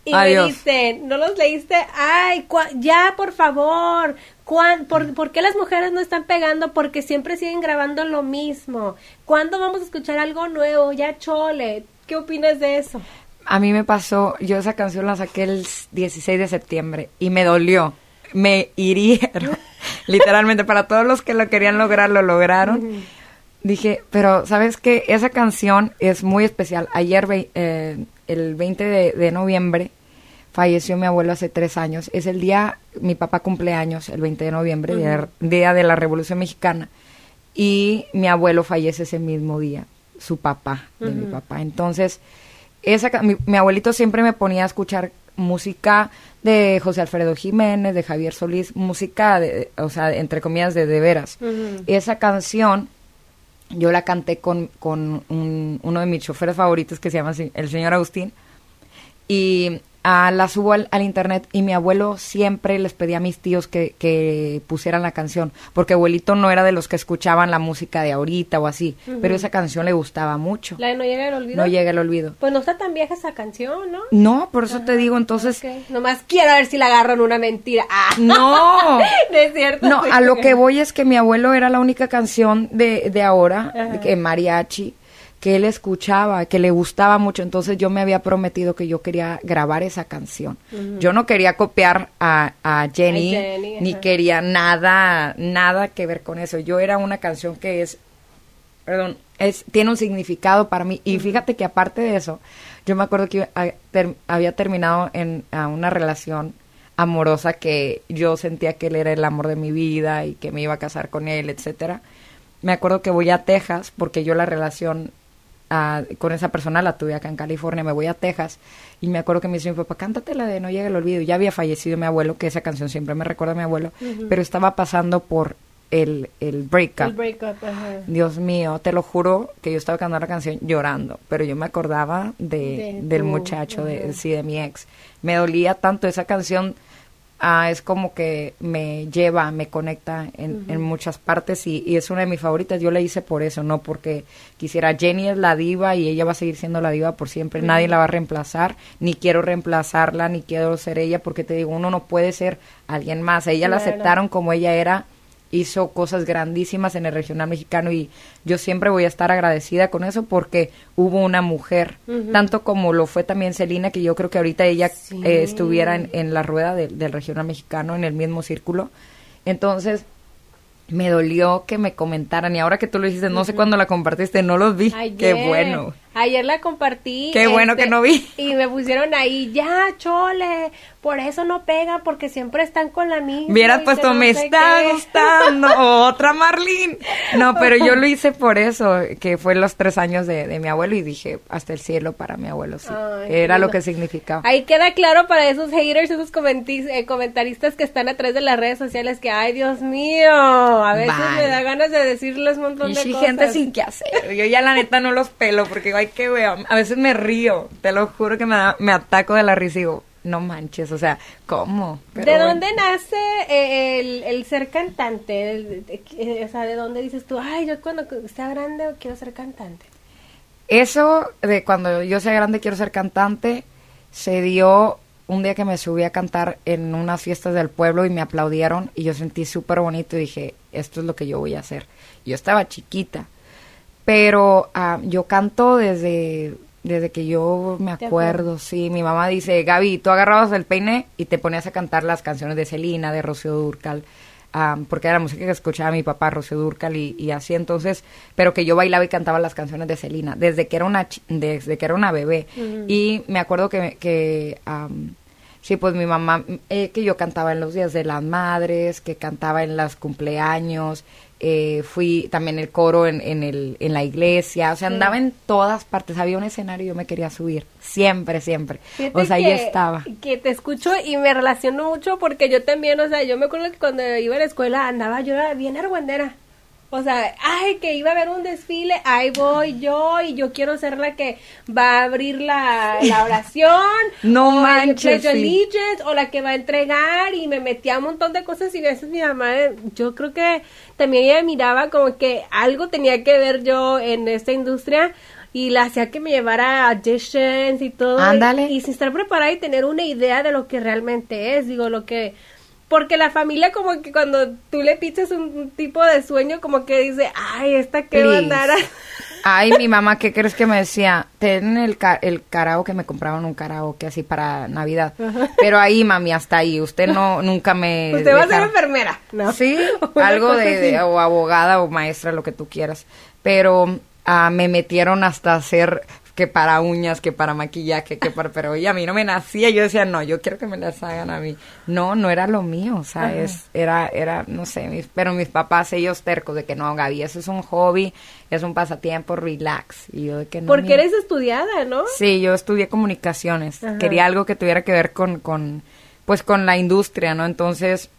Y me dicen, ¿no los leíste? Ay, ya, por favor. Por, por, qué las mujeres no están pegando? Porque siempre siguen grabando lo mismo. ¿Cuándo vamos a escuchar algo nuevo? Ya chole. ¿Qué opinas de eso? A mí me pasó, yo esa canción la saqué el 16 de septiembre y me dolió, me hirieron, literalmente, para todos los que lo querían lograr, lo lograron. Dije, pero ¿sabes qué? Esa canción es muy especial. Ayer, eh, el 20 de, noviembre, falleció mi abuelo hace tres años. Es el día, mi papá cumpleaños, el 20 de noviembre, día, de la Revolución Mexicana. Y mi abuelo fallece ese mismo día, su papá, de mi papá. Entonces, esa, mi, abuelito siempre me ponía a escuchar música de José Alfredo Jiménez, de Javier Solís, música, de, o sea, entre comillas, de de veras. Esa canción yo la canté con, con uno de mis choferes favoritos que se llama el señor Agustín. Y a la subo al, internet y mi abuelo siempre les pedía a mis tíos que, que, pusieran la canción, porque abuelito no era de los que escuchaban la música de ahorita o así, pero esa canción le gustaba mucho. La de No llega el olvido. No llega el olvido. Pues no está tan vieja esa canción, ¿no? No, por eso te digo, entonces... Nomás quiero ver si la agarran una mentira. Ah. No. no es cierto. No, a lo que voy es que mi abuelo era la única canción de, de ahora, que mariachi, que él escuchaba, que le gustaba mucho, entonces yo me había prometido que yo quería grabar esa canción. Yo no quería copiar a, a Jenny, ni quería nada, nada que ver con eso. Yo era una canción que es perdón, es, tiene un significado para mí. Y fíjate que aparte de eso, yo me acuerdo que había terminado en una relación amorosa que yo sentía que él era el amor de mi vida y que me iba a casar con él, etcétera. Me acuerdo que voy a Texas porque yo la relación con esa persona la tuve acá en California, me voy a Texas y me acuerdo que me dice mi papá, cántate la de No llega el olvido. Ya había fallecido mi abuelo, que esa canción siempre me recuerda a mi abuelo, pero estaba pasando por el, el breakup. El breakup Dios mío, te lo juro que yo estaba cantando la canción llorando, pero yo me acordaba de, del muchacho, de, sí, de mi ex. Me dolía tanto esa canción Ah, es como que me lleva, me conecta en, en muchas partes y, y, es una de mis favoritas. Yo la hice por eso, no porque quisiera. Jenny es la diva y ella va a seguir siendo la diva por siempre. Nadie la va a reemplazar, ni quiero reemplazarla, ni quiero ser ella, porque te digo, uno no puede ser alguien más. ella la aceptaron como ella era hizo cosas grandísimas en el regional mexicano y yo siempre voy a estar agradecida con eso porque hubo una mujer, tanto como lo fue también Celina, que yo creo que ahorita ella eh, estuviera en, la rueda del regional mexicano, en el mismo círculo. Entonces, me dolió que me comentaran y ahora que tú lo dijiste, no sé cuándo la compartiste, no los vi. Qué bueno. Ayer la compartí. Qué bueno que este, no vi. Y me pusieron ahí, ya, chole, por eso no pega, porque siempre están con la misma. Hubieras puesto, me está gustando, otra Marlene. No, pero yo lo hice por eso, que fue los tres años de, mi abuelo y dije, hasta el cielo para mi abuelo, sí. Era lo que significaba. Ahí queda claro para esos haters, esos eh, comentaristas que están atrás de las redes sociales que, ay, Dios mío, a veces me da ganas de decirles un montón de cosas. gente sin qué hacer. Yo ya la neta no los pelo porque ay, que veo. A veces me río, te lo juro que me, me ataco de la risa y digo, no manches, o sea, ¿cómo? ¿De dónde nace eh, el, ser cantante? o sea, ¿de dónde dices tú, ay, yo cuando sea grande quiero ser cantante? Eso de cuando yo sea grande quiero ser cantante se dio un día que me subí a cantar en unas fiestas del pueblo y me aplaudieron y yo sentí súper bonito y dije, esto es lo que yo voy a hacer. Yo estaba chiquita, pero ah, yo canto desde, desde que yo me acuerdo, sí. Mi mamá dice, Gaby, tú agarrabas el peine y te ponías a cantar las canciones de Celina, de Rocío Durcal, ah, porque era la música que escuchaba mi papá, Rocío Durcal, y, así entonces, pero que yo bailaba y cantaba las canciones de Celina, desde que era una, desde que era una bebé. Y me acuerdo que, que Sí, pues mi mamá, eh, que yo cantaba en los días de las madres, que cantaba en los cumpleaños, eh, fui también el coro en, en, el, en la iglesia, o sea, andaba en todas partes, había un escenario y yo me quería subir, siempre, siempre. o sea, ahí estaba. Que te escucho y me relaciono mucho porque yo también, o sea, yo me acuerdo que cuando iba a la escuela andaba yo era bien argüendera. O sea, ay, que iba a haber un desfile, ahí voy yo y yo quiero ser la que va a abrir la, oración. no o manches. o la que va a entregar y me metía un montón de cosas y a veces mi mamá, yo creo que también ella miraba como que algo tenía que ver yo en esta industria y la hacía que me llevara a auditions y todo. Ándale. Y, y sin estar preparada y tener una idea de lo que realmente es, digo, lo que porque la familia como que cuando tú le pichas un, tipo de sueño como que dice, ay, esta que va a andar. Ay, mi mamá, ¿qué crees que me decía? Ten el, el karaoke, me compraban un karaoke así para Navidad. Pero ahí, mami, hasta ahí. Usted no, nunca me... Usted va a ser enfermera, ¿no? Sí, algo de, o abogada o maestra, lo que tú quieras. Pero ah, me metieron hasta hacer que para uñas, que para maquillaje, que para... Pero oye, a mí no me nacía, yo decía, no, yo quiero que me las hagan a mí. No, no era lo mío, o sea, es, era, era, no sé, pero mis papás, ellos tercos de que no, Gaby, eso es un hobby, es un pasatiempo, relax. Y yo de que no. Porque eres estudiada, ¿no? Sí, yo estudié comunicaciones, quería algo que tuviera que ver con, con, pues con la industria, ¿no? Entonces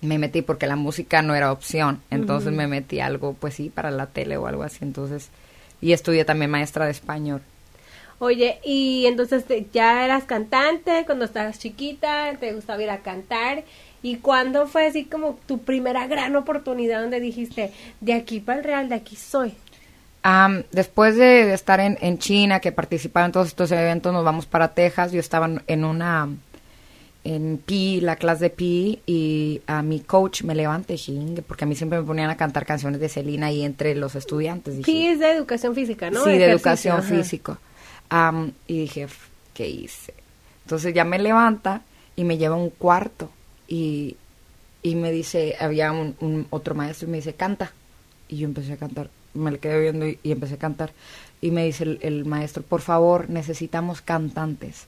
me metí porque la música no era opción, entonces me metí algo, pues sí, para la tele o algo así, entonces y estudié también maestra de español. Oye, y entonces ya eras cantante cuando estabas chiquita, te gustaba ir a cantar. ¿Y cuándo fue así como tu primera gran oportunidad donde dijiste, de aquí para el Real, de aquí soy? después de, estar en, en, China, que participaba en todos estos eventos, nos vamos para Texas. Yo estaba en una en PI, la clase de PI, y a mi coach me levante, porque a mí siempre me ponían a cantar canciones de Celina y entre los estudiantes. PI es de educación física, ¿no? Sí, de, educación física. y dije, ¿qué hice? Entonces ya me levanta y me lleva a un cuarto y, y me dice, había un, otro maestro y me dice, canta. Y yo empecé a cantar, me le quedé viendo y, y empecé a cantar. Y me dice el, el maestro, por favor, necesitamos cantantes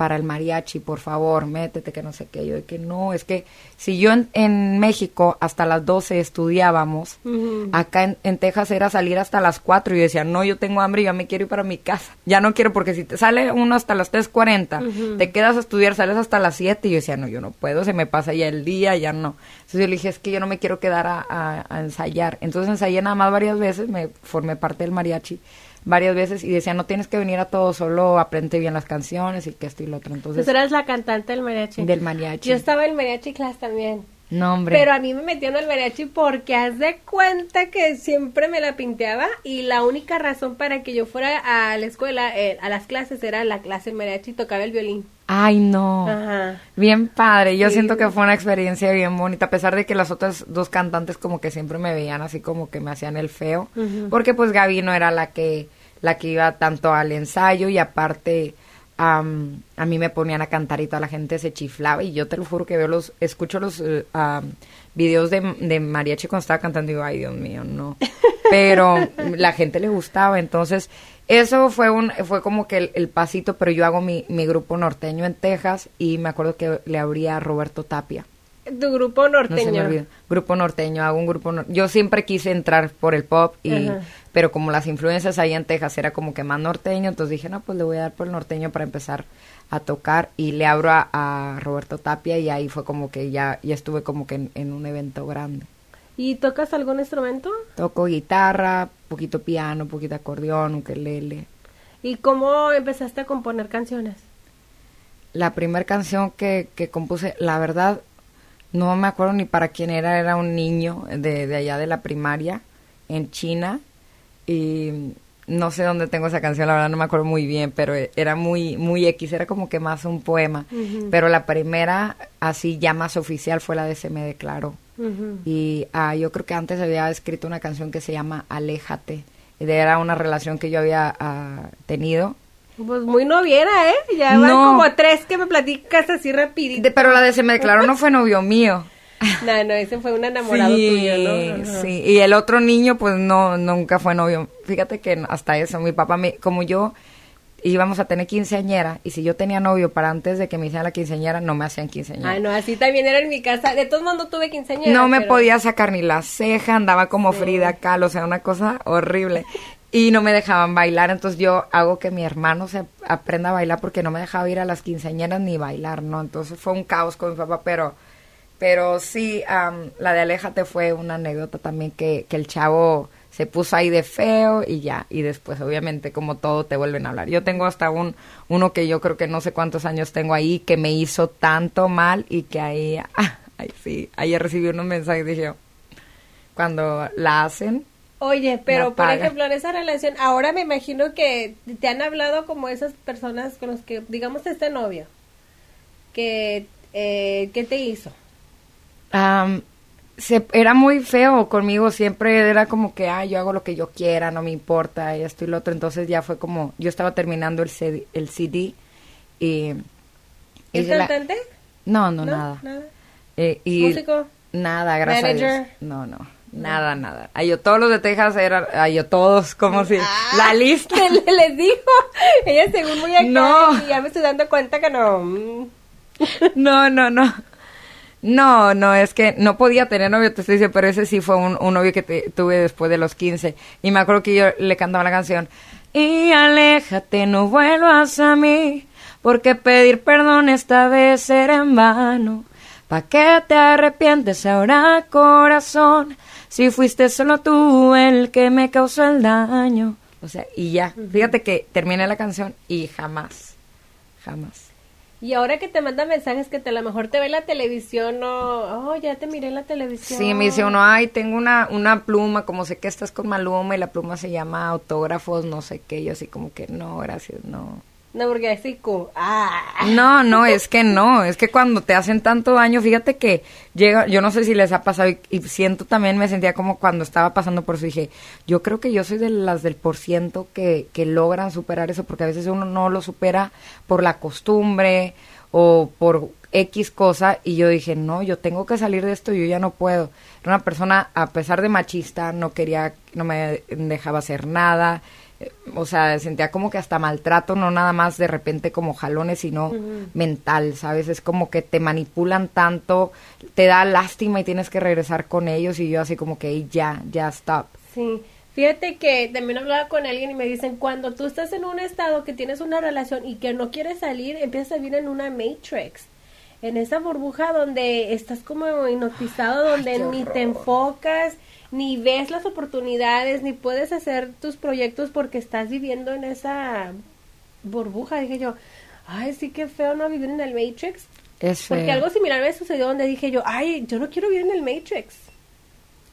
para el mariachi, por favor, métete, que no sé qué. Yo de que no, es que si yo en, en México hasta las 12 estudiábamos, acá en, en Texas era salir hasta las 4 y yo decía, no, yo tengo hambre, yo me quiero ir para mi casa. Ya no quiero, porque si te sale uno hasta las 3.40, te quedas a estudiar, sales hasta las 7 y yo decía, no, yo no puedo, se me pasa ya el día, ya no. Entonces yo le dije, es que yo no me quiero quedar a, a- a ensayar. Entonces ensayé nada más varias veces, me formé parte del mariachi varias veces y decía, no tienes que venir a todo, solo aprende bien las canciones y que esto y lo otro. Entonces, Tú eras la cantante del mariachi. del mariachi. Yo estaba en mariachi class también. No, hombre. Pero a mí me metieron al mariachi porque haz de cuenta que siempre me la pinteaba y la única razón para que yo fuera a la escuela, eh, a las clases, era la clase de mariachi, tocaba el violín. Ay, no. Ajá. Bien padre. Yo Sí. siento que fue una experiencia bien bonita, a pesar de que las otras dos cantantes como que siempre me veían así como que me hacían el feo, porque pues Gaby no era la que la que iba tanto al ensayo y aparte am, a mí me ponían a cantar y toda la gente se chiflaba y yo te lo juro que veo los escucho los eh, videos de, de mariachi cuando estaba cantando y digo, ay Dios mío, no. Pero la gente le gustaba, entonces eso fue un fue como que el, el pasito, pero yo hago mi, mi grupo norteño en Texas y me acuerdo que le abría a Roberto Tapia. Tu grupo No se me norteño. olvida. Grupo norteño, hago un grupo Yo siempre quise entrar por el pop, y Ajá. pero como las influencias ahí en Texas era como que más norteño, entonces dije, no, pues le voy a dar por el norteño para empezar a tocar y le abro a, a Roberto Tapia y ahí fue como que ya, ya estuve como que en, en un evento grande. ¿Y tocas algún instrumento? Toco guitarra, poquito piano, poquito acordeón, ukelele. ¿Y cómo empezaste a componer canciones? La primera canción que, que compuse, la verdad, no me acuerdo ni para quién era, era un niño de, de allá de la primaria, en China, y no sé dónde tengo esa canción, la verdad no me acuerdo muy bien, pero era muy, muy X, era como que más un poema. Pero la primera, así ya más oficial, fue la de Se me declaró. Y ah, yo creo que antes había escrito una canción que se llama Aléjate. Era una relación que yo había ah, tenido. Pues muy noviera, ¿eh? Ya van como tres que me platicas así rapidito. De- pero la de Se me declaró no fue novio mío. No, no, ese fue un enamorado sí, tuyo, ¿no? Sí. Y el otro niño, pues no, nunca fue novio. Fíjate que hasta eso, mi papá, me, como yo íbamos a tener quinceañera, y si yo tenía novio para antes de que me hicieran la quinceañera, no me hacían quinceañera. Ay, no, así también era en mi casa. De todos modos no tuve quinceañera. No me pero- podía sacar ni la ceja, andaba como Frida Kahlo, o sea, una cosa horrible. Y no me dejaban bailar, entonces yo hago que mi hermano se aprenda a bailar porque no me dejaba ir a las quinceañeras ni bailar, ¿no? Entonces fue un caos con mi papá, pero pero sí, am, la de Aléjate fue una anécdota también que, que el chavo se puso ahí de feo y ya, y después obviamente como todo te vuelven a hablar. Yo tengo hasta un uno que yo creo que no sé cuántos años tengo ahí que me hizo tanto mal y que ahí, ah, ay, sí, ayer recibí unos mensajes dije, cuando la hacen, Oye, pero por ejemplo, en esa relación, ahora me imagino que te han hablado como esas personas con los que, digamos, este novio, que, eh, ¿qué te hizo? Se, era muy feo conmigo, siempre era como que, ah, yo hago lo que yo quiera, no me importa, y esto y lo otro, entonces ya fue como, yo estaba terminando el CD, el CD y... ¿Es hice la- cantante? No, no, ¿No? nada. Nada. Eh, y ¿Músico? Nada, gracias a ¿Manager? Dios. No, no, nada, nada. Ay, yo todos los de Texas eran, ay, yo todos, como si, Ah. la lista. Le- les dijo, ella según muy acá, No. y ya me estoy dando cuenta que no. No, no, no. No, no, es que no podía tener novio, te estoy diciendo, pero ese sí fue un, un novio que te- tuve después de los 15. Y me acuerdo que yo le cantaba la canción. Y aléjate, no vuelvas a mí, porque pedir perdón esta vez será en vano. ¿Pa' qué te arrepientes ahora, corazón? Si fuiste solo tú el que me causó el daño. O sea, y ya. Fíjate que terminé la canción y jamás, jamás. Y ahora que te manda mensajes que te, a lo mejor te ve la televisión o, oh, ya te miré en la televisión. Sí, me dice uno, ay, tengo una, una pluma, como sé que estás con Maluma y la pluma se llama autógrafos, no sé qué, yo así como que no, gracias, no. No, porque así como, ah. No, no, es que no, es que cuando te hacen tanto daño, fíjate que llega, yo no sé si les ha pasado y, y siento también, me sentía como cuando estaba pasando por eso, dije, yo creo que yo soy de las del por ciento que, que logran superar eso, porque a veces uno no lo supera por la costumbre o por X cosa y yo dije, no, yo tengo que salir de esto, yo ya no puedo. Era una persona, a pesar de machista, no quería, no me dejaba hacer nada, o sea, sentía como que hasta maltrato, no nada más de repente como jalones, sino mental, ¿sabes? Es como que te manipulan tanto, te da lástima y tienes que regresar con ellos y yo así como que ya, ya, stop. Sí. Fíjate que también hablaba con alguien y me dicen, cuando tú estás en un estado que tienes una relación y que no quieres salir, empiezas a vivir en una matrix en esa burbuja donde estás como hipnotizado, donde ni te enfocas, ni ves las oportunidades, ni puedes hacer tus proyectos porque estás viviendo en esa burbuja. Dije yo, ay, sí que feo no vivir en el Matrix. Es Porque algo similar me sucedió donde dije yo, ay, yo no quiero vivir en el Matrix.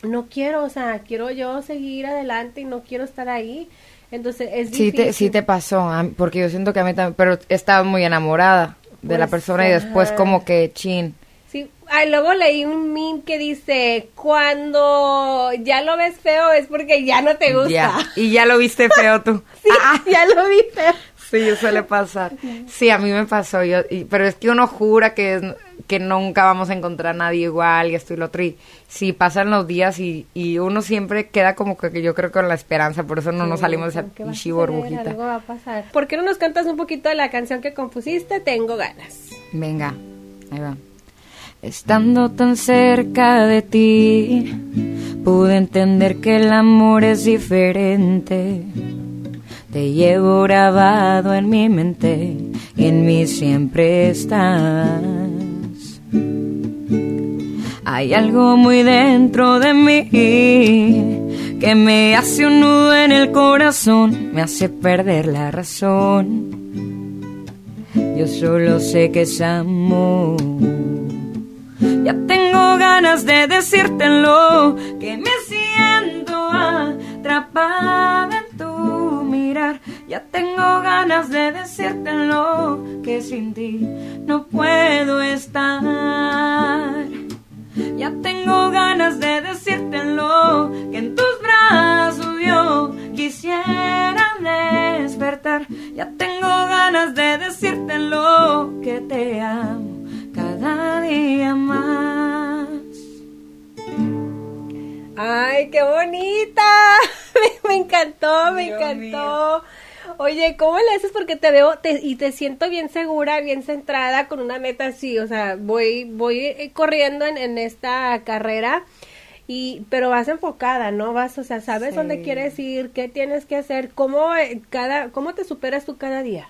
No quiero, o sea, quiero yo seguir adelante y no quiero estar ahí. Entonces es difícil. Sí te, sí te pasó, porque yo siento que a mí también, pero estaba muy enamorada de la pues, persona y después como que chin. Sí, ay, luego leí un meme que dice, cuando ya lo ves feo es porque ya no te gusta. Y ya lo viste feo tú. sí, ah. ya lo vi feo. Sí, suele pasar. Sí, a mí me pasó, yo, pero es que uno jura que, que nunca vamos a encontrar a nadie igual y esto y lo otro. Y sí, pasan los días y, y uno siempre queda como que yo creo con la esperanza, por eso no nos salimos de esa burbujita. Algo va a pasar. ¿Por qué no nos cantas un poquito de la canción que compusiste? Tengo ganas. Venga, ahí va. Estando tan cerca de ti, pude entender que el amor es diferente te llevo grabado en mi mente, en mí siempre estás. Hay algo muy dentro de mí que me hace un nudo en el corazón, me hace perder la razón. Yo solo sé que es amor. Ya tengo ganas de decírtelo, que me siento atrapada en tu mirar. Ya tengo ganas de decírtelo que sin ti no puedo estar. Ya tengo ganas de decírtelo que en tus brazos yo quisiera despertar. Ya tengo ganas de decírtelo que te amo cada día más. ¡Ay, qué bonita! me, encantó, me encantó. Oye, ¿cómo le haces? Porque te veo y te siento bien segura, bien centrada, con una meta así. O sea, voy, voy eh, corriendo en, esta carrera, y pero vas enfocada, ¿no? Vas, o sea, sabes dónde quieres ir, qué tienes que hacer, cómo, eh, cada, cómo te superas tú cada día.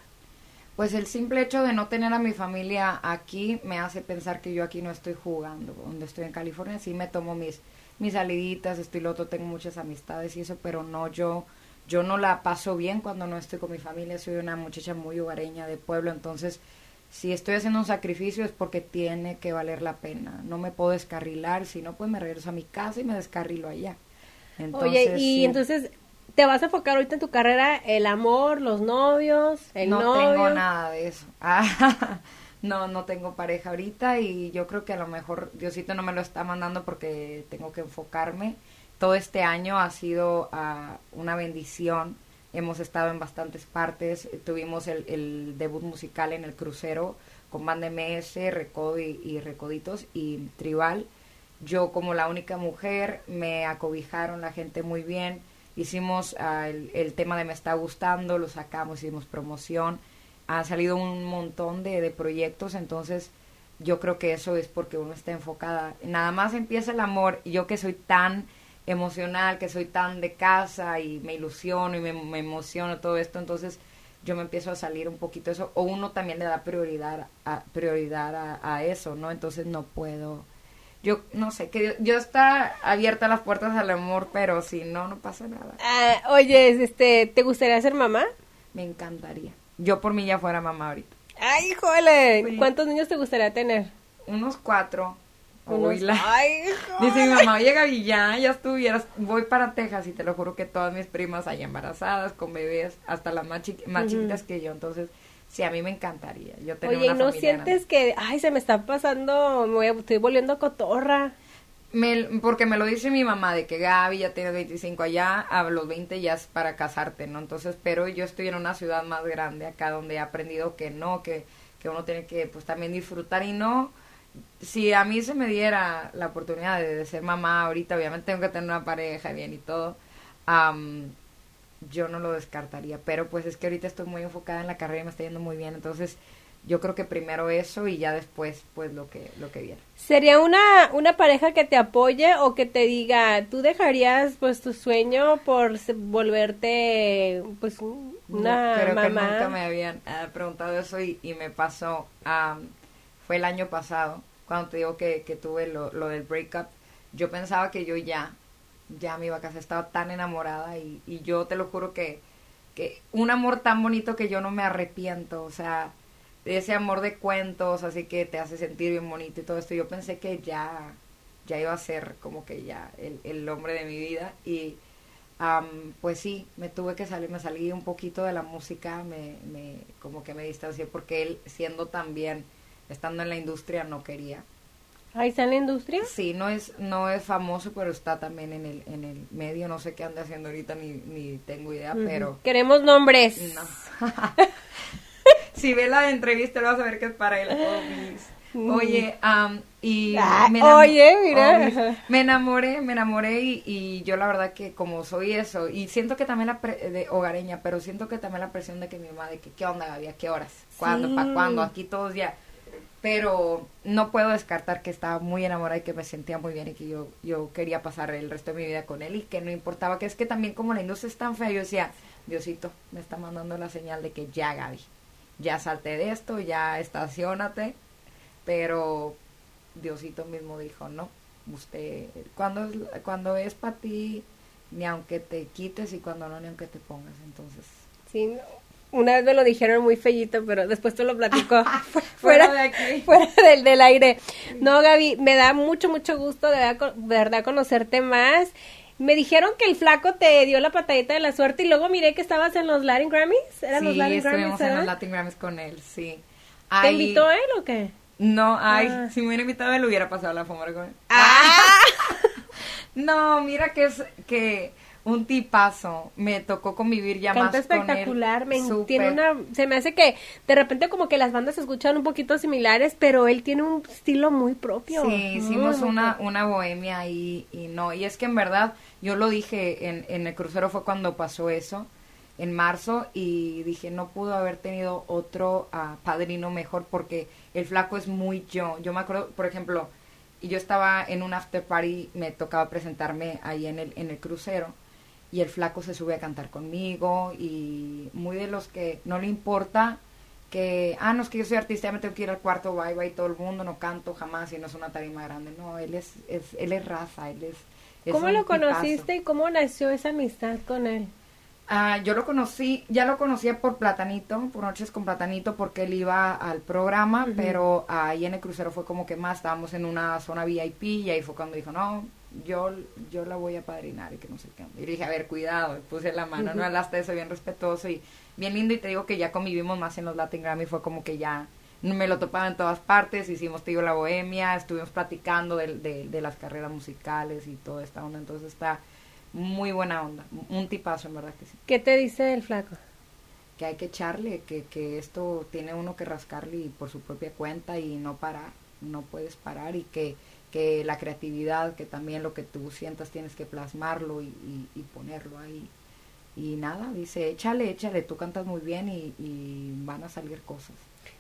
Pues el simple hecho de no tener a mi familia aquí me hace pensar que yo aquí no estoy jugando. Donde estoy en California sí me tomo mis mis saliditas, esto y lo otro, tengo muchas amistades y eso, pero no, yo, yo no la paso bien cuando no estoy con mi familia, soy una muchacha muy hogareña de pueblo, entonces si estoy haciendo un sacrificio es porque tiene que valer la pena, no me puedo descarrilar, si no pues me regreso a mi casa y me descarrilo allá. Oye, y entonces te vas a enfocar ahorita en tu carrera, el amor, los novios, el no novio. No tengo nada de eso. Ah, no, no tengo pareja ahorita y yo creo que a lo mejor Diosito no me lo está mandando porque tengo que enfocarme. Todo este año ha sido ah, una bendición. Hemos estado en bastantes partes. Tuvimos el, debut musical en el crucero con Banda MS, Recodo y, Recoditos y Tribal. Yo como la única mujer me acobijaron la gente muy bien. Hicimos ah, el, tema de Me está gustando, lo sacamos, hicimos promoción ha salido un montón de, de, proyectos, entonces yo creo que eso es porque uno está enfocada. Nada más empieza el amor y yo que soy tan emocional, que soy tan de casa y me ilusiono y me, me emociono todo esto, entonces yo me empiezo a salir un poquito eso, o uno también le da prioridad a, prioridad a, eso, ¿no? Entonces no puedo, yo no sé, que yo, está abierta las puertas al amor, pero si no, no pasa nada. Ah, oye, este, ¿te gustaría ser mamá? Me encantaría. Yo por mí ya fuera mamá ahorita. ¡Ay, híjole! ¿Cuántos niños te gustaría tener? Unos cuatro. Ay, Dice mi mamá, oye Gaby, ya, ya estuvieras, voy para Texas y te lo juro que todas mis primas hay embarazadas, con bebés, hasta las más, chiquitas que yo, entonces sí, a mí me encantaría. Yo Oye, ¿y no sientes que, ay, se me está pasando, me voy, estoy volviendo cotorra? Me, porque me lo dice mi mamá de que Gaby ya tiene 25 allá, a los 20 ya es para casarte, ¿no? Entonces, pero yo estoy en una ciudad más grande acá donde he aprendido que no, que que uno tiene que pues también disfrutar y no si a mí se me diera la oportunidad de, ser mamá ahorita, obviamente tengo que tener una pareja bien y todo, yo no lo descartaría, pero pues es que ahorita estoy muy enfocada en la carrera y me está yendo muy bien, entonces yo creo que primero eso y ya después pues lo que lo que viene. ¿Sería una una pareja que te apoye o que te diga, tú dejarías pues tu sueño por volverte pues una creo mamá? que nunca me habían eh, preguntado eso y, y me pasó fue el año pasado cuando te digo que, que tuve lo, lo del breakup, yo pensaba que yo ya ya me iba a casar, estaba tan enamorada y, y yo te lo juro que que un amor tan bonito que yo no me arrepiento, o sea, ese amor de cuentos, así que te hace sentir bien bonito y todo esto. Yo pensé que ya, ya iba a ser como que ya el, el hombre de mi vida y pues sí, me tuve que salir, me salí un poquito de la música, me, me, como que me distancié porque él siendo también, estando en la industria, no quería. ¿Ahí está en la industria? Sí, no es, no es famoso, pero está también en el, en el medio, no sé qué anda haciendo ahorita, ni, ni tengo idea, pero... Queremos nombres. No. si ve la entrevista, lo vas a ver que es para él. Mm. Oye, y me oye, mira. me enamoré, me enamoré y, yo la verdad que como soy eso, y siento que también la de hogareña, pero siento que también la presión de que mi mamá, de que qué onda, Gaby, qué horas, cuándo, para cuándo, aquí todos ya. Pero no puedo descartar que estaba muy enamorada y que me sentía muy bien y que yo, yo quería pasar el resto de mi vida con él y que no importaba, que es que también como la industria es tan fea, yo decía, Diosito, me está mandando la señal de que ya, Gaby, ya salte de esto, ya estacionate, pero Diosito mismo dijo, no, usted, cuando es, cuando es para ti, ni aunque te quites y cuando no, ni aunque te pongas, entonces. Sí, una vez me lo dijeron muy fellito, pero después te lo platico fuera, de aquí. fuera del, del aire. No, Gaby, me da mucho, mucho gusto de verdad conocerte más me dijeron que el flaco te dio la patadita de la suerte y luego miré que estabas en los Latin Grammys. ¿Eran sí, los Latin estuvimos en los Latin Grammys con él, sí. ¿Te invitó él o qué? No, ay, ah. si me hubiera invitado él hubiera pasado la fama con él. ¡Ah! no, mira que es que un tipazo. Me tocó convivir ya más espectacular. con él. Me tiene una, se me hace que de repente como que las bandas se escuchan un poquito similares, pero él tiene un estilo muy propio. Sí, hicimos una, una bohemia y, y no. Y es que en verdad, yo lo dije en, en el crucero fue cuando pasó eso, en marzo, y dije, no pudo haber tenido otro uh, padrino mejor porque el flaco es muy yo. Yo me acuerdo, por ejemplo, y yo estaba en un after party, me tocaba presentarme ahí en el, en el crucero y el flaco se sube a cantar conmigo y muy de los que no le importa que, ah, no es que yo soy artista, ya me tengo que ir al cuarto, bye bye, todo el mundo, no canto jamás y no es una tarima grande, no, él es, es él es raza, él es... ¿Cómo lo conociste y cómo nació esa amistad con él? Ah, yo lo conocí, ya lo conocía por Platanito, por Noches con Platanito, porque él iba al programa, pero ahí en el crucero fue como que más, estábamos en una zona VIP y ahí fue cuando dijo, no, yo, yo la voy a padrinar y que no sé qué. Y le dije, a ver, cuidado, puse la mano, no hasta eso, bien respetuoso y bien lindo. Y te digo que ya convivimos más en los Latin Grammy, fue como que ya me lo topaba en todas partes, hicimos, te digo, la bohemia, estuvimos platicando de, de, las carreras musicales y toda esta onda. Entonces está muy buena onda, un tipazo en verdad que sí. ¿Qué te dice el flaco? Que hay que echarle, que, que esto tiene uno que rascarle por su propia cuenta y no parar, no puedes parar y que que la creatividad, que también lo que tú sientas tienes que plasmarlo y, ponerlo ahí. Y nada, dice, échale, échale, tú cantas muy bien y, van a salir cosas.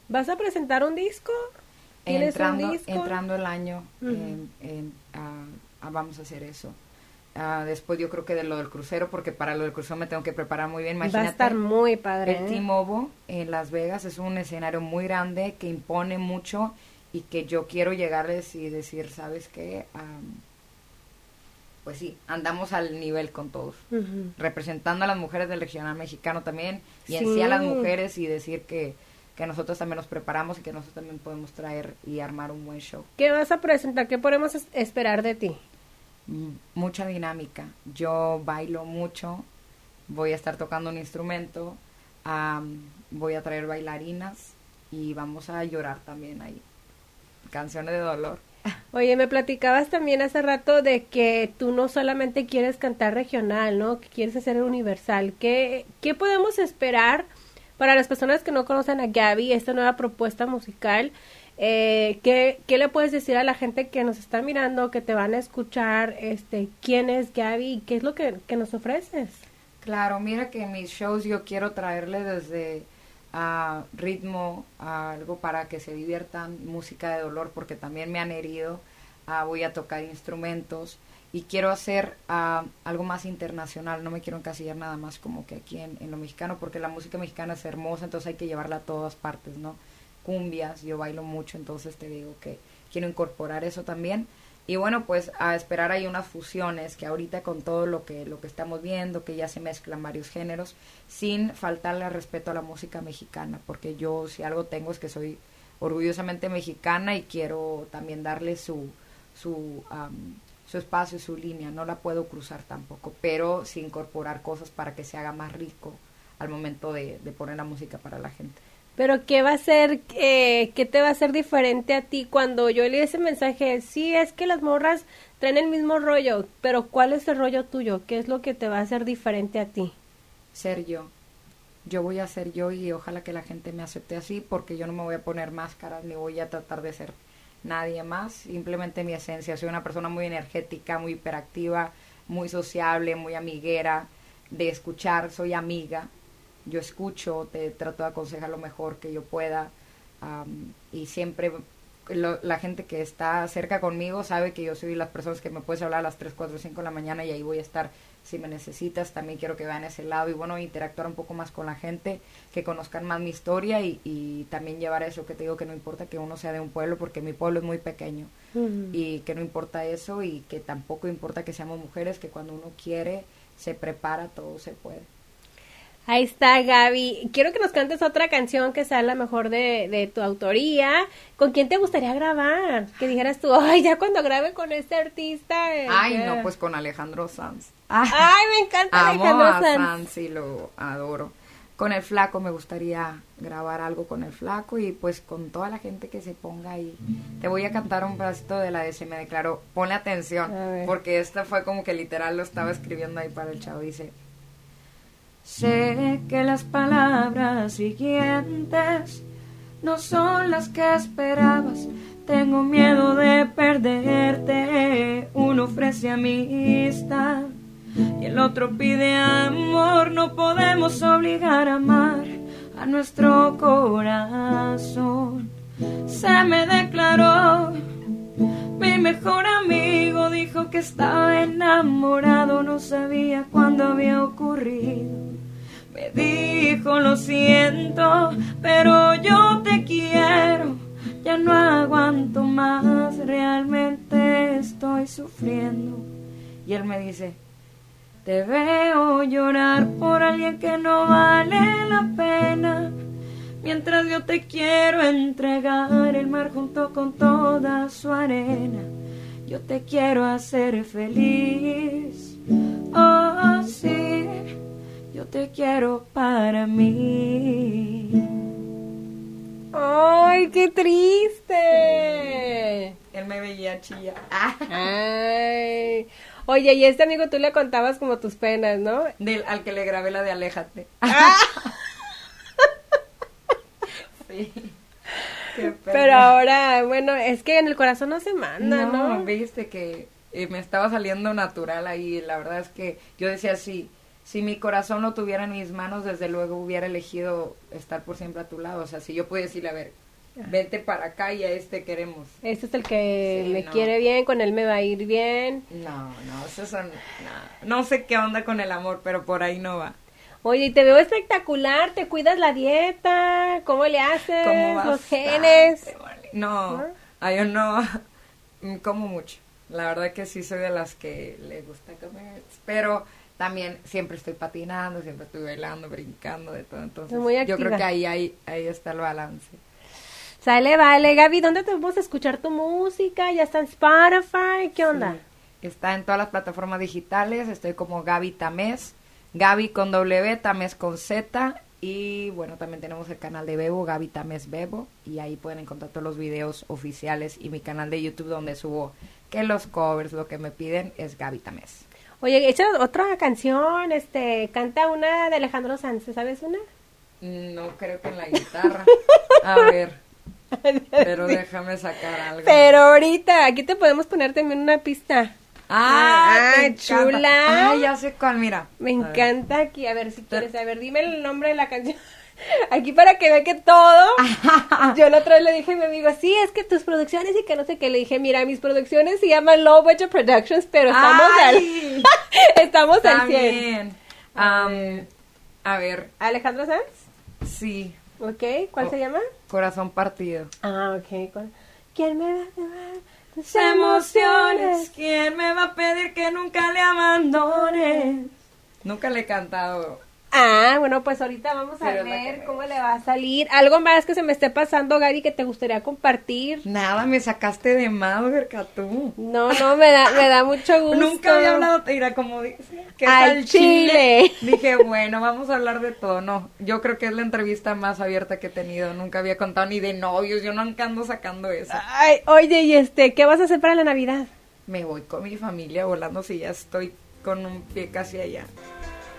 ¿Vas a presentar un disco? Entrando, entrando el año, vamos a hacer eso. Ah, después yo creo que de lo del crucero, porque para lo del crucero me tengo que preparar muy bien. Imagínate, Va a estar muy padre. El ¿eh? T-Mobile en Las Vegas es un escenario muy grande que impone mucho y que yo quiero llegarles y decir, ¿sabes qué? pues sí, andamos al nivel con todos, representando a las mujeres del regional mexicano también y en sí a las mujeres y decir que, que nosotros también nos preparamos y que nosotros también podemos traer y armar un buen show. ¿Qué vas a presentar? ¿Qué podemos esperar de ti? Mm, mucha dinámica. Yo bailo mucho, voy a estar tocando un instrumento, voy a traer bailarinas y vamos a llorar también ahí canciones de dolor. Oye, me platicabas también hace rato de que tú no solamente quieres cantar regional, ¿no? Que quieres hacer universal. ¿Qué, qué podemos esperar para las personas que no conocen a Gaby, esta nueva propuesta musical, eh, ¿qué, ¿qué, le puedes decir a la gente que nos está mirando, que te van a escuchar, este, quién es Gaby y qué es lo que, que nos ofreces? Claro, mira que en mis shows yo quiero traerle desde a ritmo, a algo para que se diviertan, música de dolor, porque también me han herido, voy a tocar instrumentos y quiero hacer algo más internacional, no me quiero encasillar nada más como que aquí en, en, lo mexicano, porque la música mexicana es hermosa, entonces hay que llevarla a todas partes, ¿no? Cumbias, yo bailo mucho, entonces te digo que quiero incorporar eso también y bueno, pues a esperar hay unas fusiones que ahorita con todo lo que, lo que estamos viendo, que ya se mezclan varios géneros, sin faltarle respeto a la música mexicana, porque yo si algo tengo es que soy orgullosamente mexicana y quiero también darle su, su, su espacio, su línea, no la puedo cruzar tampoco, pero sí incorporar cosas para que se haga más rico al momento de, de poner la música para la gente. Pero ¿qué va a ser, eh, qué te va a hacer diferente a ti cuando yo leí ese mensaje? Sí, es que las morras traen el mismo rollo, pero ¿cuál es el rollo tuyo? ¿Qué es lo que te va a hacer diferente a ti? Ser yo. Yo voy a ser yo y ojalá que la gente me acepte así porque yo no me voy a poner máscaras ni voy a tratar de ser nadie más. Simplemente mi esencia. Soy una persona muy energética, muy hiperactiva, muy sociable, muy amiguera, de escuchar, soy amiga yo escucho, te trato de aconsejar lo mejor que yo pueda y siempre la gente que está cerca conmigo sabe que yo soy las personas que me puedes hablar a las 3, 4, 5 de la mañana y ahí voy a estar si me necesitas. También quiero que vean ese lado y bueno, interactuar un poco más con la gente, que conozcan más mi historia y, también llevar eso que te digo que no importa que uno sea de un pueblo porque mi pueblo es muy pequeño y que no importa eso y que tampoco importa que seamos mujeres, que cuando uno quiere se prepara, todo se puede. Ahí está, Gaby. Quiero que nos cantes otra canción que sea la mejor de, de, tu autoría. ¿Con quién te gustaría grabar? Que dijeras tú, ay, ya cuando grabe con este artista. Eh, ay, no, pues con Alejandro Sanz. Ay, me encanta Alejandro a Sanz. y lo adoro. Con el flaco me gustaría grabar algo con el flaco y pues con toda la gente que se ponga ahí. Te voy a cantar un pedacito de la de Se me declaró. Ponle atención, porque esta fue como que literal lo estaba escribiendo ahí para el chavo. Dice... Sé que las palabras siguientes no son las que esperabas. Tengo miedo de perderte. Uno ofrece amistad y el otro pide amor. No podemos obligar a amar a nuestro corazón. Se me declaró. Mi mejor amigo dijo que estaba enamorado, no sabía cuándo había ocurrido. Me dijo lo siento, pero yo te quiero. Ya no aguanto más, realmente estoy sufriendo. Y él me dice, te veo llorar por alguien que no vale la pena. Mientras yo te quiero entregar el mar junto con toda su arena. Yo te quiero hacer feliz. Te quiero para mí. ¡Ay, qué triste! Él me veía chilla. Ay. Oye, y este amigo tú le contabas como tus penas, ¿no? Del, al que le grabé la de Aléjate. Ah. sí. Pero ahora, bueno, es que en el corazón no se manda, ¿no? No, viste que eh, me estaba saliendo natural ahí. La verdad es que yo decía así, si mi corazón no tuviera en mis manos, desde luego hubiera elegido estar por siempre a tu lado. O sea, si yo pudiera decirle, a ver, vente para acá y a este queremos. Este es el que me quiere bien, con él me va a ir bien. No, no, eso son, no, no sé qué onda con el amor, pero por ahí no va. Oye, y te veo espectacular, te cuidas la dieta, ¿cómo le haces? ¿Cómo Los genes. No, ¿Ah? yo no como mucho. La verdad que sí soy de las que le gusta comer, pero también siempre estoy patinando, siempre estoy bailando, brincando, de todo. Entonces, yo creo que ahí, ahí, ahí está el balance. Sale, vale. Gaby, ¿dónde te vamos a escuchar tu música? ¿Ya está en Spotify? ¿Qué onda? Está en todas las plataformas digitales. Estoy como Gaby Tamés. Gaby con W, Tamés con Z. Y bueno, también tenemos el canal de Bebo, Gaby Tamés Bebo. Y ahí pueden encontrar todos los videos oficiales. Y mi canal de YouTube donde subo que los covers, lo que me piden es Gaby Tamés. Oye, hecho otra canción, este, canta una de Alejandro Sanz, ¿sabes una? No creo que en la guitarra. A ver. Pero déjame sacar algo. Pero ahorita, aquí te podemos poner también una pista. Ah, Ah, encanta. chula. Ah, ya sé cuál, mira. Me A ver. encanta aquí. A ver si quieres. A ver, dime el nombre de la canción. Aquí para que vea que todo. Yo la otra vez le dije a mi amigo, sí, es que tus producciones y que no sé qué. Le dije, mira, mis producciones se llaman Low Budget Productions, pero estamos Ay. al. estamos al 100. También. Am, a ver, Alejandro Sanz. sí. Ok, ¿cuál Oh. se llama? Corazón partido. Ah, ok. ¿Quién me va a llevar tus emociones. ¿Quién me va a pedir que nunca le abandone? Nunca le he cantado. Ah, bueno, pues ahorita vamos a Pero ver que cómo le va a salir. ¿Algo más que se me esté pasando, Gaby, que te gustaría compartir? Nada, me sacaste de Mauerca tú. No, no, me da, me da mucho gusto. Nunca había hablado, mira, como dice, ¿qué Al chile? Dije, bueno, vamos a hablar de todo. No, yo creo que es la entrevista más abierta que he tenido. Nunca había contado ni de novios, yo nunca ando sacando eso. Ay, oye, y este, ¿qué vas a hacer para la Navidad? Me voy con mi familia volando si ya estoy con un pie casi allá.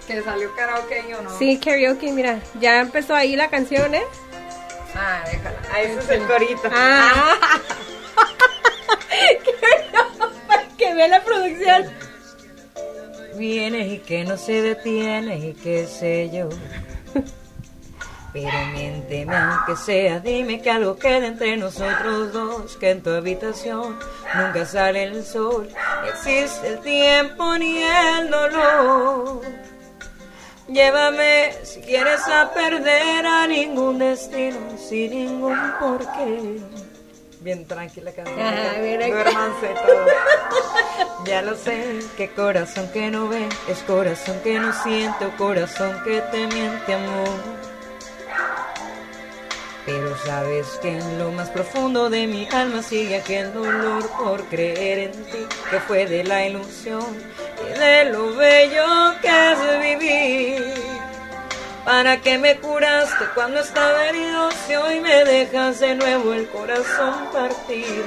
Que salió karaoke o no. Sí, karaoke, mira, ya empezó ahí la canción, ¿eh? Ah, déjala. Ah, ese es el corito. Ah. para que vea la producción. Vienes y que no se detiene y qué sé yo. Pero miénteme aunque sea, dime que algo queda entre nosotros dos, que en tu habitación nunca sale el sol, ni existe el tiempo ni el dolor. Llévame si quieres a perder a ningún destino, sin ningún porqué. Bien tranquila canción. Ajá, mira que- Duérmanse todos. Ya lo sé, que corazón que no ve, es corazón que no siente o corazón que te miente amor. Pero sabes que en lo más profundo de mi alma sigue aquel dolor por creer en ti, que fue de la ilusión y de lo bello que es vivir. ¿Para que me curaste cuando estaba herido si hoy me dejas de nuevo el corazón partido?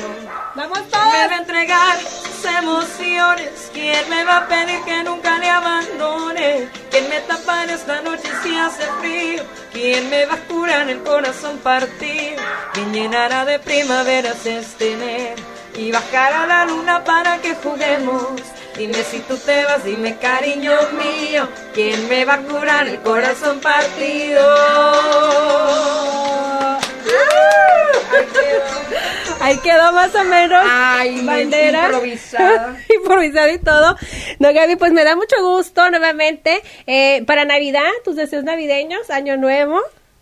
Vamos ¿Quién me va a todos. entregar sus emociones? ¿Quién me va a pedir que nunca le abandone? ¿Quién me tapará esta noche si hace frío? ¿Quién me va a curar el corazón partido? ¿Quién llenará de primaveras este enero? Y bajará la luna para que juguemos. Dime si tú te vas, dime cariño mío, ¿quién me va a curar el corazón partido? Ahí quedó más o menos. Ay, bandera. improvisada. improvisada y todo. No, Gaby, pues me da mucho gusto nuevamente. Eh, para Navidad, tus deseos navideños, Año Nuevo.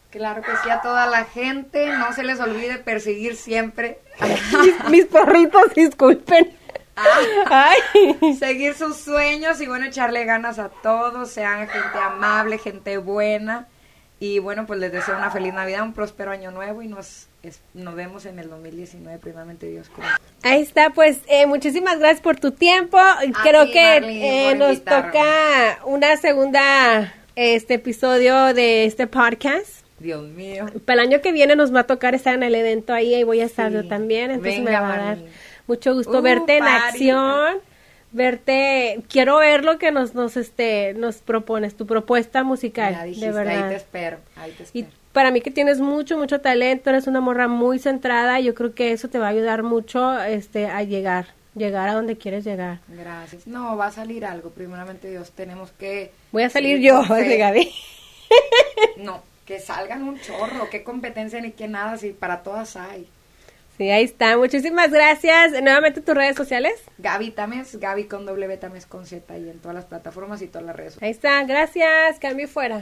Claro que sí a toda la gente, no se les olvide perseguir siempre, mis, mis porritos, disculpen. Ah. Ay. seguir sus sueños y bueno, echarle ganas a todos, sean gente amable, gente buena y bueno, pues les deseo una feliz Navidad, un próspero año nuevo y nos, es- nos vemos en el 2019, primeramente Dios. quiera. Ahí está, pues eh, muchísimas gracias por tu tiempo. Creo ti, que Marlene, eh, nos invitarme. toca una segunda este episodio de este podcast. Dios mío. Para el año que viene nos va a tocar estar en el evento ahí, ahí voy a estar Sí. yo también, entonces Venga, me va a dar Marlene. Mucho gusto Uh, verte en acción, verte, quiero ver lo que nos nos este nos propones, tu propuesta musical, Ya dijiste, de verdad. ahí te espero, ahí te Y para mí que tienes mucho, mucho talento, eres una morra muy centrada, yo creo que eso te va a ayudar mucho este a llegar, llegar a donde quieres llegar. Gracias. No, va a salir algo, primeramente Dios, tenemos que... Voy a salir yo, dice Gaby. No, que salgan un chorro, qué competencia ni qué nada, si para todas hay. Sí, ahí está. Muchísimas gracias. Nuevamente tus redes sociales. Gaby Tames, Gaby con W Tames con Z y en todas las plataformas y todas las redes sociales. Ahí está. Gracias. Cambio fuera.